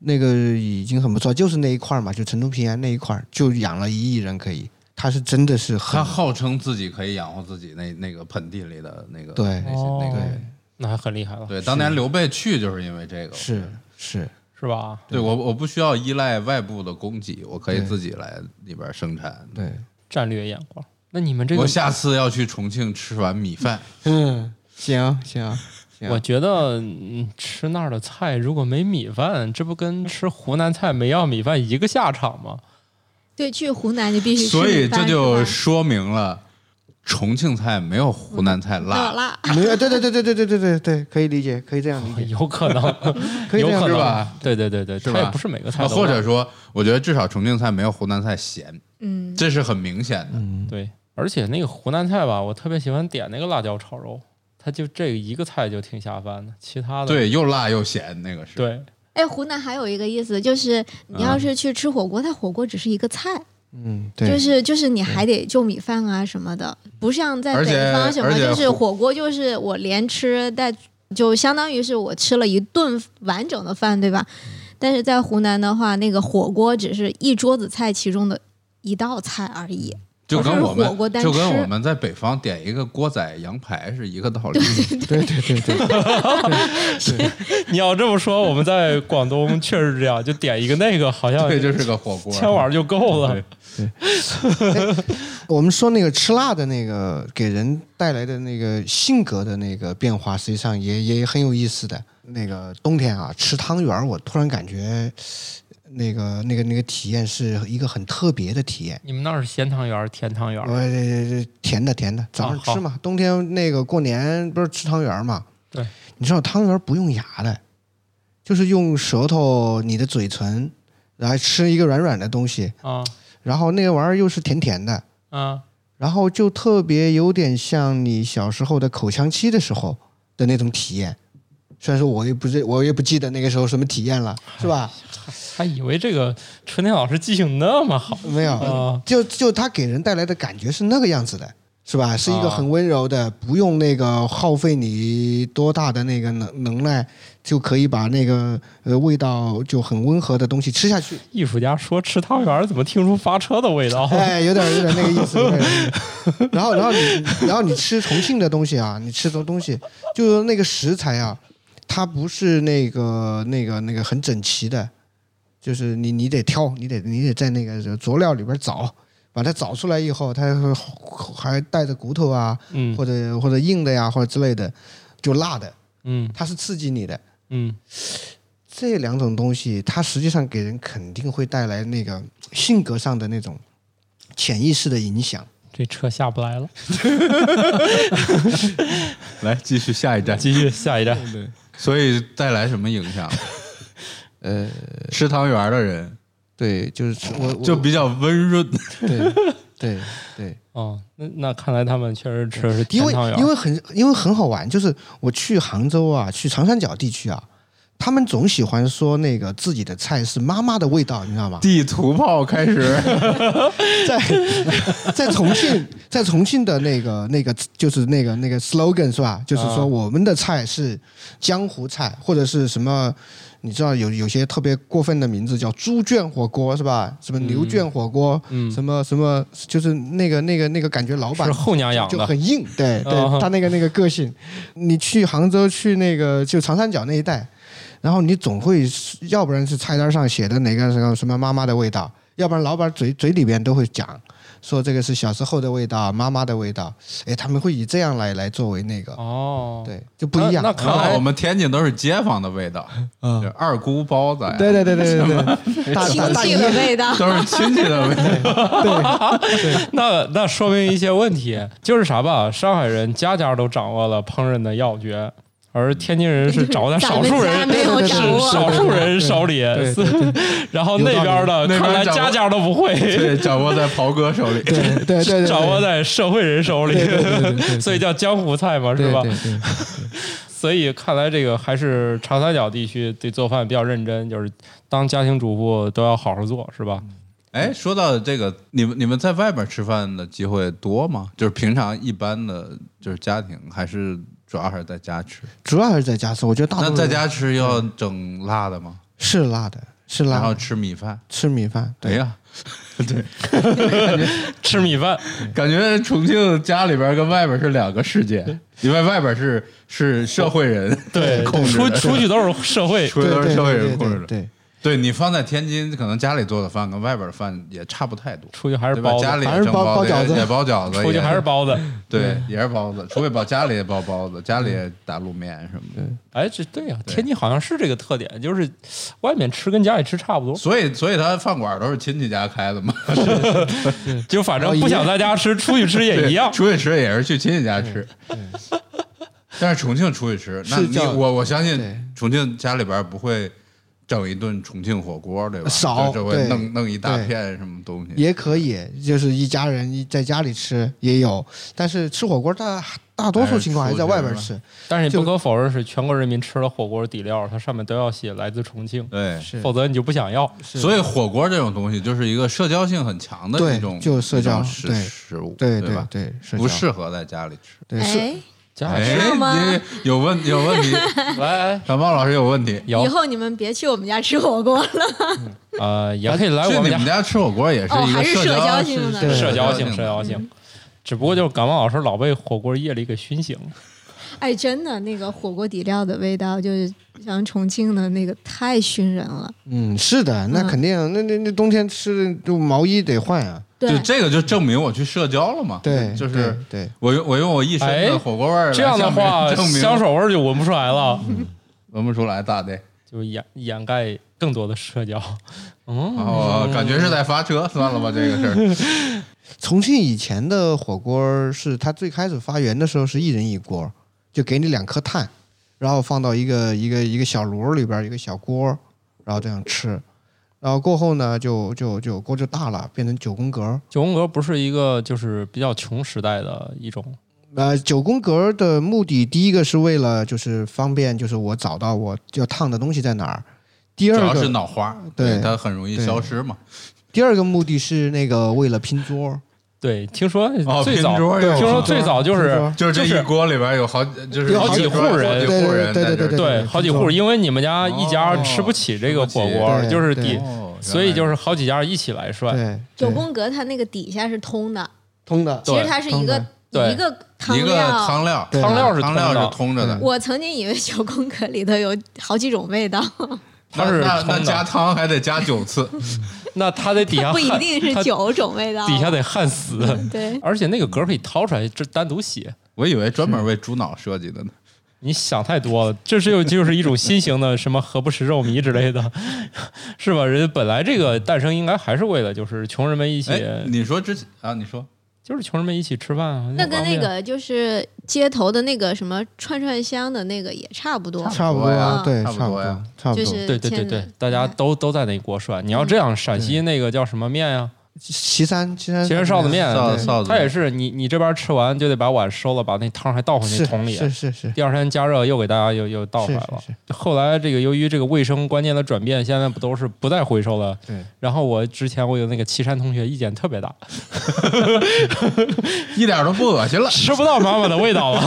那个已经很不错。就是那一块儿嘛，就成都平原那一块儿，就养了一亿人可以。他是真的是很他号称自己可以养活自己那那个盆地里的那个对那些那个哦那还很厉害了，对，当年刘备去就是因为这个，是是，是吧？对我我不需要依赖外部的供给，我可以自己来里边生产。对，战略眼光。那你们这个我，下次要去重庆吃碗米饭，嗯，行行行，我觉得、嗯、吃那儿的菜如果没米饭，这不跟吃湖南菜没要米饭一个下场吗？对，去湖南你必须吃所以这就说明了重庆菜没有湖南菜辣。有辣，辣，没有，对对对对对对对对对，可以理解，可以这样理解，有可能，可以这样理解。有可能。是吧？对对对对，是吧？它也不是每个菜或者说，我觉得至少重庆菜没有湖南菜咸，嗯，这是很明显的。嗯，对。而且那个湖南菜吧，我特别喜欢点那个辣椒炒肉，它就这一个菜就挺下饭的，其他的对，又辣又咸，那个是。对哎，湖南还有一个意思就是，你要是去吃火锅，它火锅只是一个菜，嗯，对，就是就是你还得就米饭啊什么的，不像在北方什么，就是火火锅就是我连吃带，就相当于是我吃了一顿完整的饭，对吧？但是在湖南的话，那个火锅只是一桌子菜其中的一道菜而已。就跟我们就跟我们在北方点一个锅仔羊排是一个道理。对对对对，你要这么说，我们在广东确实是这样，就点一个那个，好像对，就是个火锅。千碗就够了对。我们说那个吃辣的那个给人带来的那个性格的那个变化，实际上也也很有意思的。那个冬天啊，吃汤圆，我突然感觉那个那个那个体验是一个很特别的体验。你们那儿是咸汤圆儿、甜汤圆儿？我这这甜的甜的，早上吃嘛。冬天那个过年不是吃汤圆儿嘛？对，你知道汤圆儿不用牙的，就是用舌头、你的嘴唇，然后吃一个软软的东西，啊然后那个玩意儿又是甜甜的，啊，然后就特别有点像你小时候的口腔期的时候的那种体验。虽然说我也不是，我也不记得那个时候什么体验了，是吧？还以为这个春天老师记性那么好没有，啊就就他给人带来的感觉是那个样子的，是吧？是一个啊很温柔的，不用那个耗费你多大的那个能能耐，就可以把那个呃味道就很温和的东西吃下去。艺术家说吃汤圆儿怎么听出发车的味道？哎，有点有点那个意思。有点那个意思 然后然后你然后你吃重庆的东西啊，你吃的东西就是那个食材啊，它不是那个那个那个很整齐的，就是你你得挑，你得你得在那个佐料里边找，把它找出来以后，它还带着骨头啊，嗯或者或者硬的呀，或者之类的，就辣的，嗯它是刺激你的。嗯，这两种东西，它实际上给人肯定会带来那个性格上的那种潜意识的影响。这车下不来了，来继续下一站。继续下一站。所以带来什么影响？呃，吃汤圆儿的人对，就是吃我我就比较温润。对对对，哦，那那看来他们确实吃的是因为。因为很因为很好玩，就是我去杭州啊，去长三角地区啊，他们总喜欢说那个自己的菜是妈妈的味道，你知道吗？地图炮开始，在 在重庆，在重庆的那个那个就是那个那个 slogan 是吧？就是说啊我们的菜是江湖菜，或者是什么？你知道有有些特别过分的名字叫猪圈火锅是吧？什么牛圈火锅，嗯什么什么，就是那个那个那个感觉老板是后娘养的，就很硬，对对啊，他那个那个个性。你去杭州去那个就长三角那一带，然后你总会要不然是菜单上写的哪个什么什么妈妈的味道，要不然老板嘴嘴里边都会讲说这个是小时候的味道，妈妈的味道。哎，他们会以这样来来作为那个，哦，对，就不一样。那那看来我们天津都是街坊的味道，嗯二姑包子呀，对对对对对对，亲戚大姨的味道。都是亲戚的味道。对 那那说明一些问题，就是啥吧？上海人家家都掌握了烹饪的要诀，而天津人是掌握在少数人是少数人手里，然后那边的看来那边家家都不会，对，掌握在袍哥手里。对对对对，掌握在社会人手里所以叫江湖菜嘛，是吧？所以看来这个还是长三角地区对做饭比较认真，就是当家庭主妇都要好好做，是吧？哎，说到这个，你们你们在外边吃饭的机会多吗？就是平常一般的，就是家庭，还是主要还是在家吃？主要还是在家吃，我觉得大多数那在家吃要整辣的吗？是辣的，是辣然后，吃米饭？吃米饭，对哎呀，吃米饭，感觉重庆家里边跟外边是两个世界，因为外边是是社会人对，控制的，出出去都是社会，出去都是社会人控制的。对。对你放在天津，可能家里做的饭跟外边的饭也差不太多，出去还是？包子，家里还是包饺子也也包饺子，出去还是包子。对，也是包子，除非包家里也包包子，家里也打卤面什么的。哎，这对呀、对天津好像是这个特点，就是外面吃跟家里吃差不多，所以，所以他饭馆都是亲戚家开的嘛，就反正不想在家吃，出去吃也一样。出去吃也是去亲戚家吃。但是重庆出去吃，那你我我相信重庆家里边不会整一顿重庆火锅，对吧？少这这会弄弄一大片什么东西。也可以，就是一家人在家里吃也有，但是吃火锅大大多数情况还是在外边吃，但是你不可否认是全国人民吃了火锅底料，它上面都要写来自重庆，对，是否则你就不想要。所以火锅这种东西就是一个社交性很强的对一种，就社交食食物，对对吧？对，社不适合在家里吃。对是哎，家里哎，是吗？你有问有问题，来感冒老师有问题。有。以后你们别去我们家吃火锅了。呃，也可以来去我们家。你们家吃火锅也是哦一个还是社交交性的是社交性社交性，只不过就是感冒老师老被火锅夜里给熏醒。了。哎，真的，那个火锅底料的味道，就是像重庆的那个，太熏人了。嗯是的，那嗯。肯定，那那那冬天吃的就毛衣得换啊，对就，这个就证明我去社交了嘛。对，就是对对我用我用我一身哎的火锅味儿来这样的话，证明香水味儿就闻不出来了，闻不出来咋的？就掩掩盖更多的社交。嗯，哦，感觉是在发车，算了吧，这个事儿。重庆以前的火锅是它最开始发源的时候是一人一锅，就给你两颗炭，然后放到一个一个一个小炉里边一个小锅，然后这样吃。然后过后呢，就就就锅就大了，变成九宫格。九宫格不是一个就是比较穷时代的一种，呃，九宫格的目的，第一个是为了就是方便，就是我找到我要烫的东西在哪儿。第主要是，脑花，对它很容易消失嘛。第二个目的是那个为了拼桌，对，听说最早，听说最早就是就是这一锅里边有好就是好几户人好几户人对对对好几户，因为你们家一家哦吃不起这个火锅，起就是底，所以就是好几家一起来涮。对，九宫格它那个底下是通的，通的，其实它是一个一个汤一个料。汤料，汤料是汤料通的是通着的。我曾经以为九宫格里头有好几种味道，它是那那那加汤还得加九次，那它得底下不一定是九种味道。底下得焊死，对，而且那个格可以掏出来，这单独写。我以为专门为猪脑设计的呢。你想太多了，这是又就是一种新型的什么何不食肉糜之类的，是吧？人家本来这个诞生应该还是为了就是穷人们一起，哎，你说之前啊，你说就是穷人们一起吃饭啊。那跟那个就是街头的那个什么串串香的那个也差不多。差不多呀对，差不多呀多，差不多。对对对对，大家都都在那锅涮。你要这样，陕西那个叫什么面呀？岐山，岐山，岐山臊子面，对臊臊子它也是你你这边吃完就得把碗收了，把那汤还倒回那桶里。是是是，第二天加热又给大家又又倒回来了。是是后来这个由于这个卫生观念的转变，现在不都是不再回收了？对。然后我之前我有那个岐山同学意见特别大，一点都不恶心了。吃不到妈妈的味道了。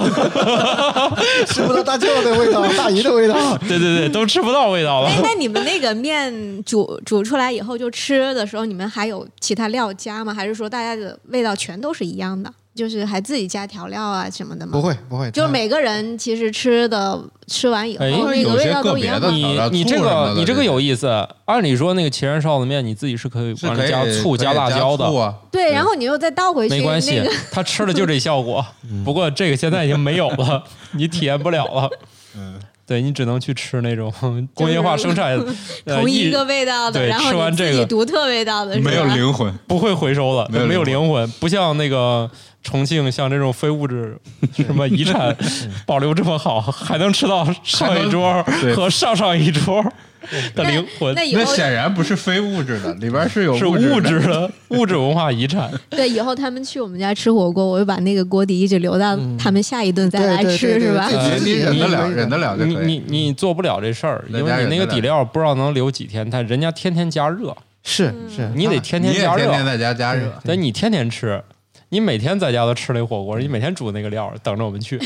吃不到大舅的味道，大姨的味道。对对对，都吃不到味道了哎。，那你们那个面煮煮出来以后，就吃的时候，你们还有其他料加吗？还是说大家的味道全都是一样的？就是还自己加调料啊什么的吗？不，会不会，就是每个人其实吃的吃完以后，哎那个有些味道都一样吗。个别的你你这个你这个有意思，按理说那个岐山臊子面你自己是可以往里加醋加辣椒的对，然后你又再倒回去，没关系那个，他吃的就这效果。不过这个现在已经没有了，你体验不了了。嗯，对你只能去吃那种工业化生产，呃同一个味道的，对然后吃完这个己独特味道的，没有灵魂。不会回收了，没有没有灵灵魂，不像那个重庆像这种非物质 什么遗产保留这么好，还能吃到上一桌和上上一桌的灵魂那，显然不是非物质的，里边是有是物质的物质的物质文化遗产。对以后他们去我们家吃火锅，我就把那个锅底一直留到他们下一顿再来吃，是吧？呃你你忍得了，你忍得了就可以。你你你做不了这事儿，因为你那个底料不知道能留几天，但人家天天加热，是是，你得天天加你也天天热，在家加热，但你天天吃。你每天在家都吃那火锅，你每天煮那个料，等着我们去。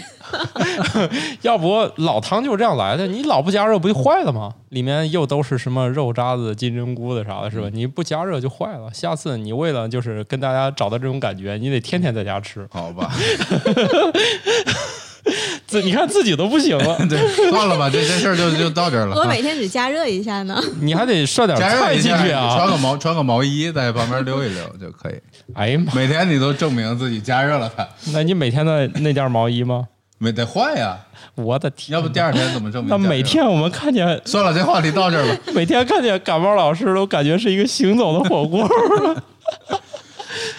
要不老汤就是这样来的，你老不加热不就坏了吗？里面又都是什么肉渣子、金针菇的啥的，是吧？你不加热就坏了。下次你为了就是跟大家找到这种感觉，你得天天在家吃。好吧？自你看自己都不行了，对，算了吧，这这事儿就就到这儿了。啊我每天只加热一下呢。你还得涮点菜，进去啊穿！个毛穿个毛衣在旁边溜一溜就可以。哎呀妈，每天你都证明自己加热了它，那你每天的那件毛衣吗？没得换呀，我的天！要不第二天怎么证明？那每天我们看见算了，这话题到这儿吧。每天看见感冒老师都感觉是一个行走的火锅。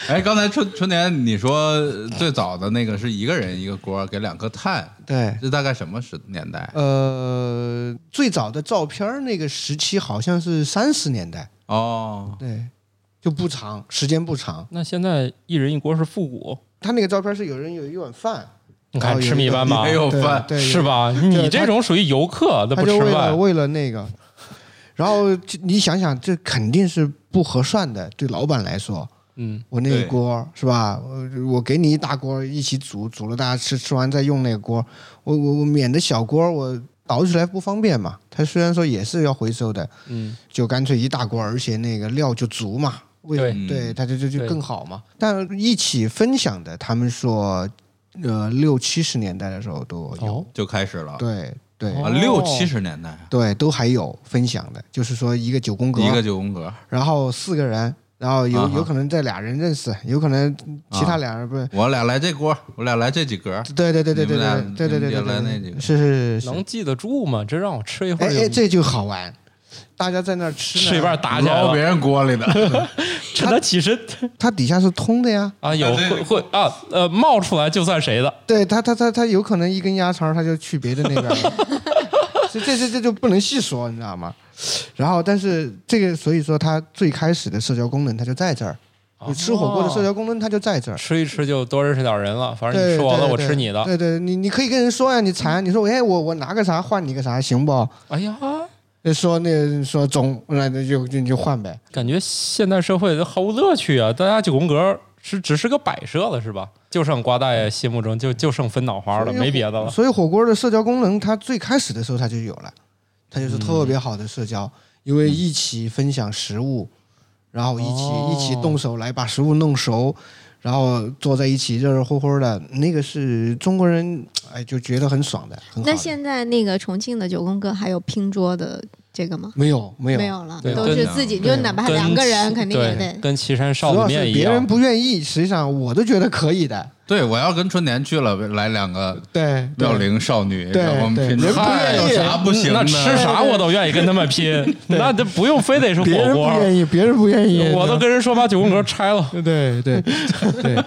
哎，刚才春春年你说最早的那个是一个人一个锅给两颗碳，对，这大概什么时年代？呃，最早的照片那个时期好像是三十年代，哦，对，就不长，时间不长。那现在一人一锅是复古，他那个照片是有人有一碗饭，你看吃米饭吧没，有饭，对，是？吧？你这种属于游客，那他不吃饭。为了为了那个，然后你想想，这肯定是不合算的，对老板来说。嗯，我那一锅是吧？我我给你一大锅一起煮，煮了大家吃，吃完再用那个锅。我我我免得小锅我倒起来不方便嘛。它虽然说也是要回收的，嗯，就干脆一大锅，而且那个料就足嘛。为对。对，他就就就更好嘛。但一起分享的，他们说，呃，六七十年代的时候都有。哦，就开始了。对对、六七十年代，对，都还有分享的，就是说一个九宫格，一个九宫格，然后四个人，然后有、啊有可能这俩人认识，有可能其他俩人不是。我俩来这锅，我俩来这几格，对对对对对对对对对对对对，来那几个。是是是。是。能记得住吗？这让我吃一会儿哎，这就好玩，大家在那儿吃呢吃一半，打起来了，捞别人锅里的，趁他起身它底下是通的呀。啊，有会会啊呃冒出来就算谁的。对他他他他有可能一根鸭肠，他就去别的那边了。这这这这就不能细说，你知道吗？然后，但是这个，所以说它最开始的社交功能，它就在这儿。你吃火锅的社交功能，它就在这儿。吃一吃就多认识点人了，反正对，你吃我的，对对我吃你的。对对，你你可以跟人说呀，你馋，你说哎，我我拿个啥换你个啥，行不？哎呀，说那说中，那就就就就换呗。感觉现代社会都毫无乐趣啊！大家九宫格是只是个摆设了，是吧？就剩瓜大爷心目中就就剩分脑花了，没别的了。所以火锅的社交功能，它最开始的时候它就有了，它就是特别好的社交，因为一起分享食物，然后一起、哦一起动手来把食物弄熟，然后坐在一起热热乎乎的，那个是中国人哎就觉得很爽的，很好的。那现在那个重庆的九宫格还有拼桌的这个吗？没有没有没有了，都是自己，就哪怕两个人肯定也，得。跟岐山臊子主要是面一样。别人不愿意，实际上我都觉得可以的。对我要跟春田去了，来两个对，妙龄少女，对我们拼，对人不愿意有啥不行的？那吃啥我都愿意跟他们拼，那这不用非得是别人火锅不。愿意，别人不愿意，我都跟人说把九宫格拆了。对对对 对，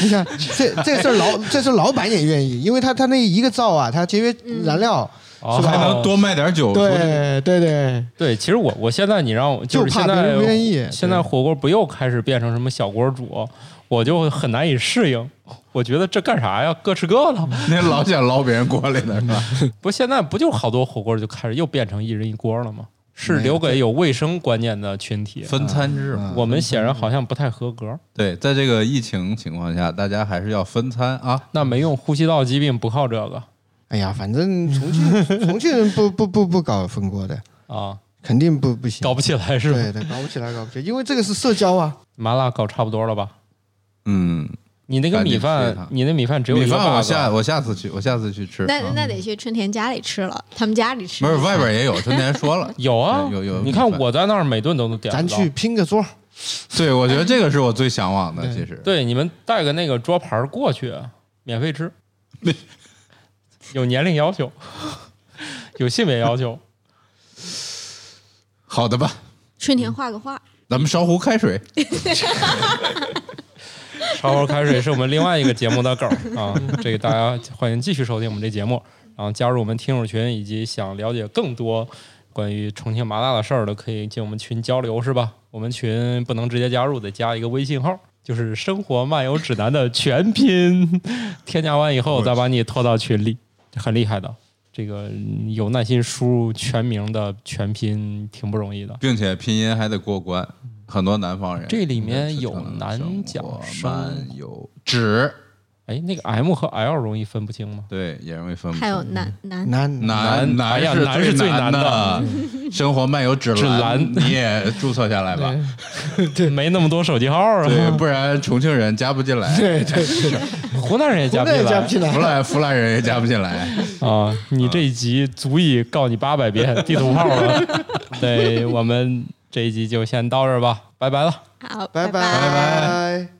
你看这这事儿老这事儿老板也愿意，因为他他那一个灶啊，他节约燃料，哦还能多卖点酒出去。对对对，对，其实我我现在你让我就是怕别现在人不愿意现在火锅不又开始变成什么小锅煮，我就很难以适应。我觉得这干啥呀？各吃各的。那老想捞别人锅里的是吧？不，现在不就好多火锅就开始又变成一人一锅了吗？是留给有卫生观念的群体。分餐制嘛。我们显然好像不太合格。对，在这个疫情情况下，大家还是要分餐啊。那没用，呼吸道疾病不靠这个哎呀，反正重庆重庆人不不不不搞分锅的，啊，肯定不不行，搞不起来是吧？对对，搞不起来，搞不起来，因为这个是社交啊。麻辣搞差不多了吧？嗯，你那个米饭，你那米饭只有米饭我下我下次去，我下次去吃。那啊那得去春田家里吃了，他们家里吃。不是外边也有，春田说了。有啊，有有你看我在那儿每顿都能点咱去拼个桌，对，我觉得这个是我最向往的，其实。对，你们带个那个桌盘儿过去，免费吃。有年龄要求，有性别要求。好的吧，春田画个画，咱们烧壶开水。烧壶开水是我们另外一个节目的梗儿啊，这个大家欢迎继续收听我们这节目，然后加入我们听友群，以及想了解更多关于重庆麻辣的事儿的，可以进我们群交流，是吧？我们群不能直接加入，得加一个微信号，就是“生活漫游指南”的全拼，添加完以后再把你拖到群里，很厉害的。这个嗯有耐心输入全名的全拼挺不容易的。并且拼音还得过关，很多南方人。这里面有男讲生活生漫游指，哎，那个 M 和 L 容易分不清吗？对，也容易分不清。还有男男难男男哎呀是最难难的生活漫游指指南你也注册下来吧。对 没那么多手机号啊。对，不然重庆人加不进来，对对对，湖南人也加不进来加不进来湖。南湖南人也加不进来。啊！你这一集足以告你八百遍地图炮了。对，我们这一集就先到这儿吧，拜拜了。好，拜拜。拜拜